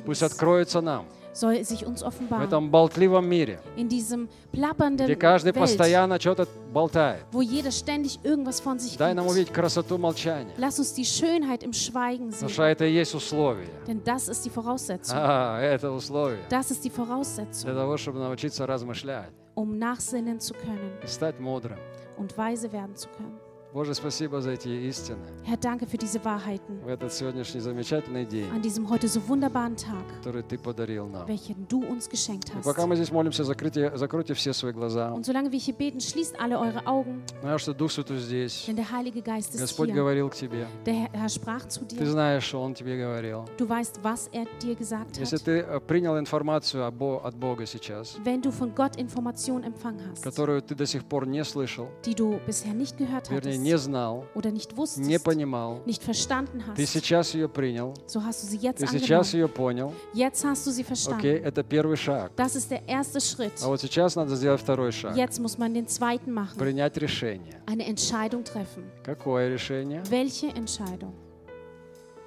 Пусть откроется нам
soll sich uns
в этом болтливом мире,
In diesem plappernden
где каждый
Welt,
постоянно что-то болтает.
wo jeder ständig irgendwas von sich
Дай нам увидеть красоту молчания.
Lass uns die Schönheit im Schweigen
Потому
sehen.
что это и есть условие.
Denn das ist die Voraussetzung.
А, это условие
Das ist die Voraussetzung,
для того, чтобы научиться размышлять
um nachsinnen zu können
и стать мудрым.
und weise werden zu können.
Боже, спасибо за эти истины
Herr, danke für diese Wahrheiten
в этот сегодняшний замечательный день,
an diesem heute so wunderbaren Tag,
который Ты подарил нам.
welchen du uns geschenkt
И
hast.
пока мы здесь молимся, закройте, закройте все свои глаза.
Und solange wir hier beten, schließt alle eure Augen,
Знаю, что Дух Святой здесь.
denn der Heilige Geist ist
Господь
hier.
говорил к тебе.
Der Herr, sprach zu
Ты
dir.
знаешь, что Он тебе говорил.
Du weißt, was er dir gesagt
Если
hat.
ты э, принял информацию от Бога сейчас,
Wenn du von Gott Informationen empfangen hast,
которую ты до сих пор не слышал,
die du bisher nicht gehört
вернее, не знал,
oder nicht
не
wusstest,
понимал,
nicht verstanden
ты
hast,
сейчас ее принял,
so hast du sie jetzt
ты сейчас
angenommen.
ее понял,
Jetzt hast du sie verstanden.
это первый шаг.
Das ist der erste Schritt.
А вот сейчас надо сделать второй шаг.
Jetzt muss man den zweiten machen.
Принять решение.
Eine Entscheidung treffen.
Какое решение?
Welche Entscheidung?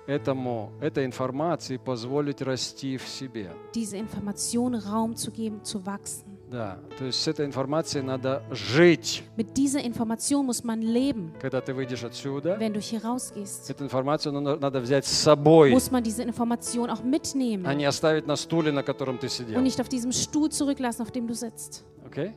Этому, этой информации позволить расти в себе.
Diese Information Raum zu geben, zu wachsen.
Да, то есть с этой информацией надо жить.
Mit dieser Information muss man leben.
Когда ты выйдешь отсюда,
Wenn du hier rausgehst,
эту информацию надо надо взять с собой,
muss man diese Information auch
а
mitnehmen
не оставить на стуле, на котором ты сидел.
und nicht auf diesem Stuhl zurücklassen, auf dem du sitzt.
Окей?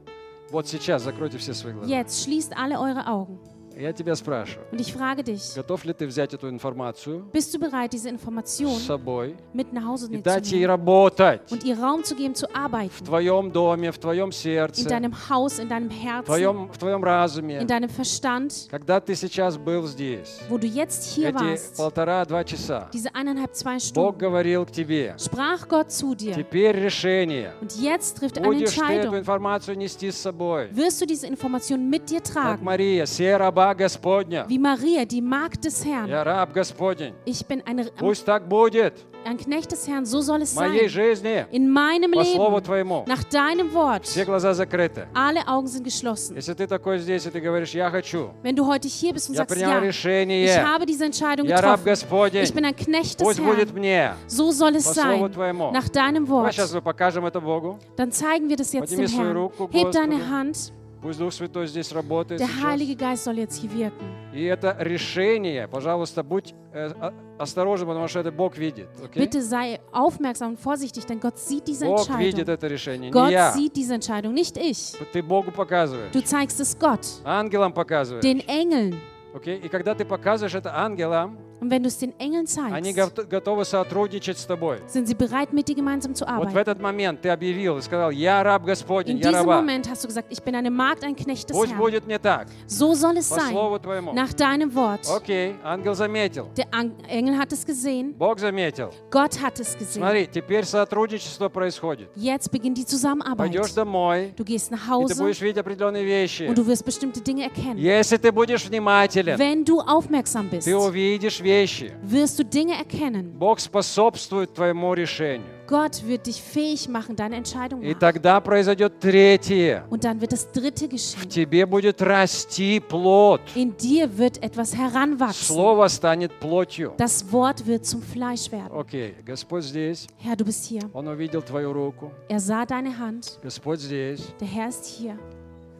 Вот сейчас закройте все свои глаза.
Jetzt schließt alle eure Augen.
Я тебя спрашиваю,
Und ich frage dich,
готов ли ты взять эту информацию
bist du bereit, diese
с собой
mit nach Hause
и дать ей работать
und ihr Raum zu geben, zu
в
arbeiten?
твоем доме, в твоем
In
сердце,
deinem Haus, in deinem
в
Herzen,
твоем, в твоем разуме?
in deinem Verstand,
Когда ты сейчас был здесь,
wo du jetzt hier
эти
warst,
полтора-два часа,
diese eineinhalb, zwei
Бог
Stunden,
говорил к тебе,
sprach Gott zu dir.
теперь решение.
Und jetzt trifft eine
Будешь ты эту
Entscheidung.
информацию нести с собой.
Wirst du diese Information mit dir
Как
tragen?
Мария, все раба Господня.
Wie Maria, die Magd des Herrn.
Я раб Господень.
Ich bin eine,
Пусть так будет
ein Knecht des Herrn, so soll es
в моей
sein.
жизни,
In meinem
по слову
Leben,
Твоему.
nach deinem Wort.
Все глаза закрыты.
Alle Augen sind geschlossen.
Если ты такой здесь, и ты говоришь, я хочу,
Wenn du heute hier bist und
я
sagst,
принял
ja, ich
решение,
habe diese Entscheidung
я раб
getroffen.
Господень,
Ich bin ein Knecht des
пусть будет
Herrn.
мне,
So soll es
по слову
sein.
Твоему.
Nach deinem
Давай
Wort.
сейчас мы покажем это Богу.
Dann zeigen wir das jetzt
Подними
dem
свою
Herrn.
руку,
Heb deine
Господу.
Hand.
Пусть Дух Святой здесь работает
Der
сейчас.
Heilige Geist soll jetzt hier wirken.
И это решение, пожалуйста, будь э, о- осторожен, потому что это Бог видит. окей?
Bitte sei aufmerksam und vorsichtig, denn Gott sieht diese
Бог видит
Entscheidung.
это решение, не
Gott
я.
sieht diese Entscheidung, nicht ich.
Ты Богу показываешь,
Du zeigst es Gott,
ангелам показываешь.
den Engeln.
окей? И когда ты показываешь это ангелам,
Und wenn du es den Engeln
они
zeigst,
гов- готовы сотрудничать с тобой.
sind sie bereit, mit dir gemeinsam zu
Вот в
arbeiten.
этот момент ты объявил и сказал, я раб Господень,
In
я
diesem
раба.
Moment hast du gesagt, ich bin eine Magd, ein Knecht des
Пусть
Herrn.
будет не так,
So soll es
по
sein,
слову твоему.
nach deinem Wort.
Окей, ангел заметил,
Der An- Engel hat es gesehen,
Бог заметил.
Gott hat es gesehen.
Смотри, теперь сотрудничество происходит.
Jetzt beginnt die Zusammenarbeit.
Пойдешь домой,
Du gehst nach
и ты
Hause
будешь видеть определенные вещи.
und du wirst bestimmte Dinge erkennen.
Если ты будешь внимателен,
Wenn du aufmerksam bist,
ты увидишь вещи.
wirst du Dinge erkennen.
Бог способствует твоему решению.
Gott wird dich fähig machen, deine Entscheidung
И
machen.
тогда произойдет третье.
Und dann wird das Dritte
В
geschehen.
тебе будет расти плод.
In dir wird etwas heranwachsen.
Слово станет плотью.
Das Wort wird zum Fleisch werden.
Окей, Господь здесь.
Herr, du bist hier.
Он увидел твою руку.
Er sah deine Hand.
Господь здесь.
Der Herr ist hier.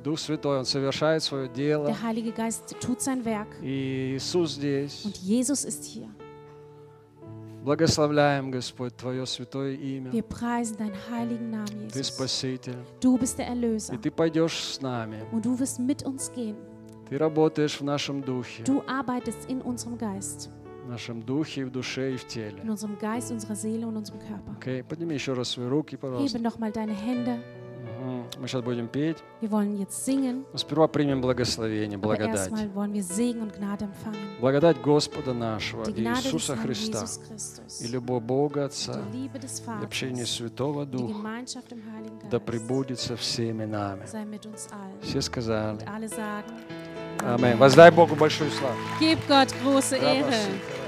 Дух Святой, Он совершает свое дело.
Der Heilige Geist tut sein Werk.
И Иисус здесь.
Und Jesus ist hier.
Благословляем, Господь, Твое святое имя.
Wir preisen deinen heiligen Namen,
Ты
Jesus.
Спаситель.
Du bist der
И
Erlöser.
Ты пойдешь с нами.
Und du wirst mit uns gehen.
Ты работаешь в нашем духе.
Du arbeitest in unserem Geist.
В нашем духе, и в душе, и в теле.
In unserem Geist, unserer Seele und unserem Körper.
Окей, подними еще раз свои руки, пожалуйста.
Hebe nochmal deine Hände.
Мы сейчас будем петь.
Wir wollen jetzt singen,
Но сперва примем благословение, благодать.
erstmal wollen wir Segen und Gnade empfangen.
Благодать Господа нашего,
Die Gnade des
Иисуса Христа,
Jesus
и любовь Бога Отца,
die Liebe des
и общение Святого
die
Духа
Gemeinschaft im Heiligen
да пребудет со всеми нами.
sei mit uns allen.
Все сказали.
Und alle sagen,
Аминь. Воздай Богу большую славу.
Gib Gott große
Раба
Ehre.
Сика,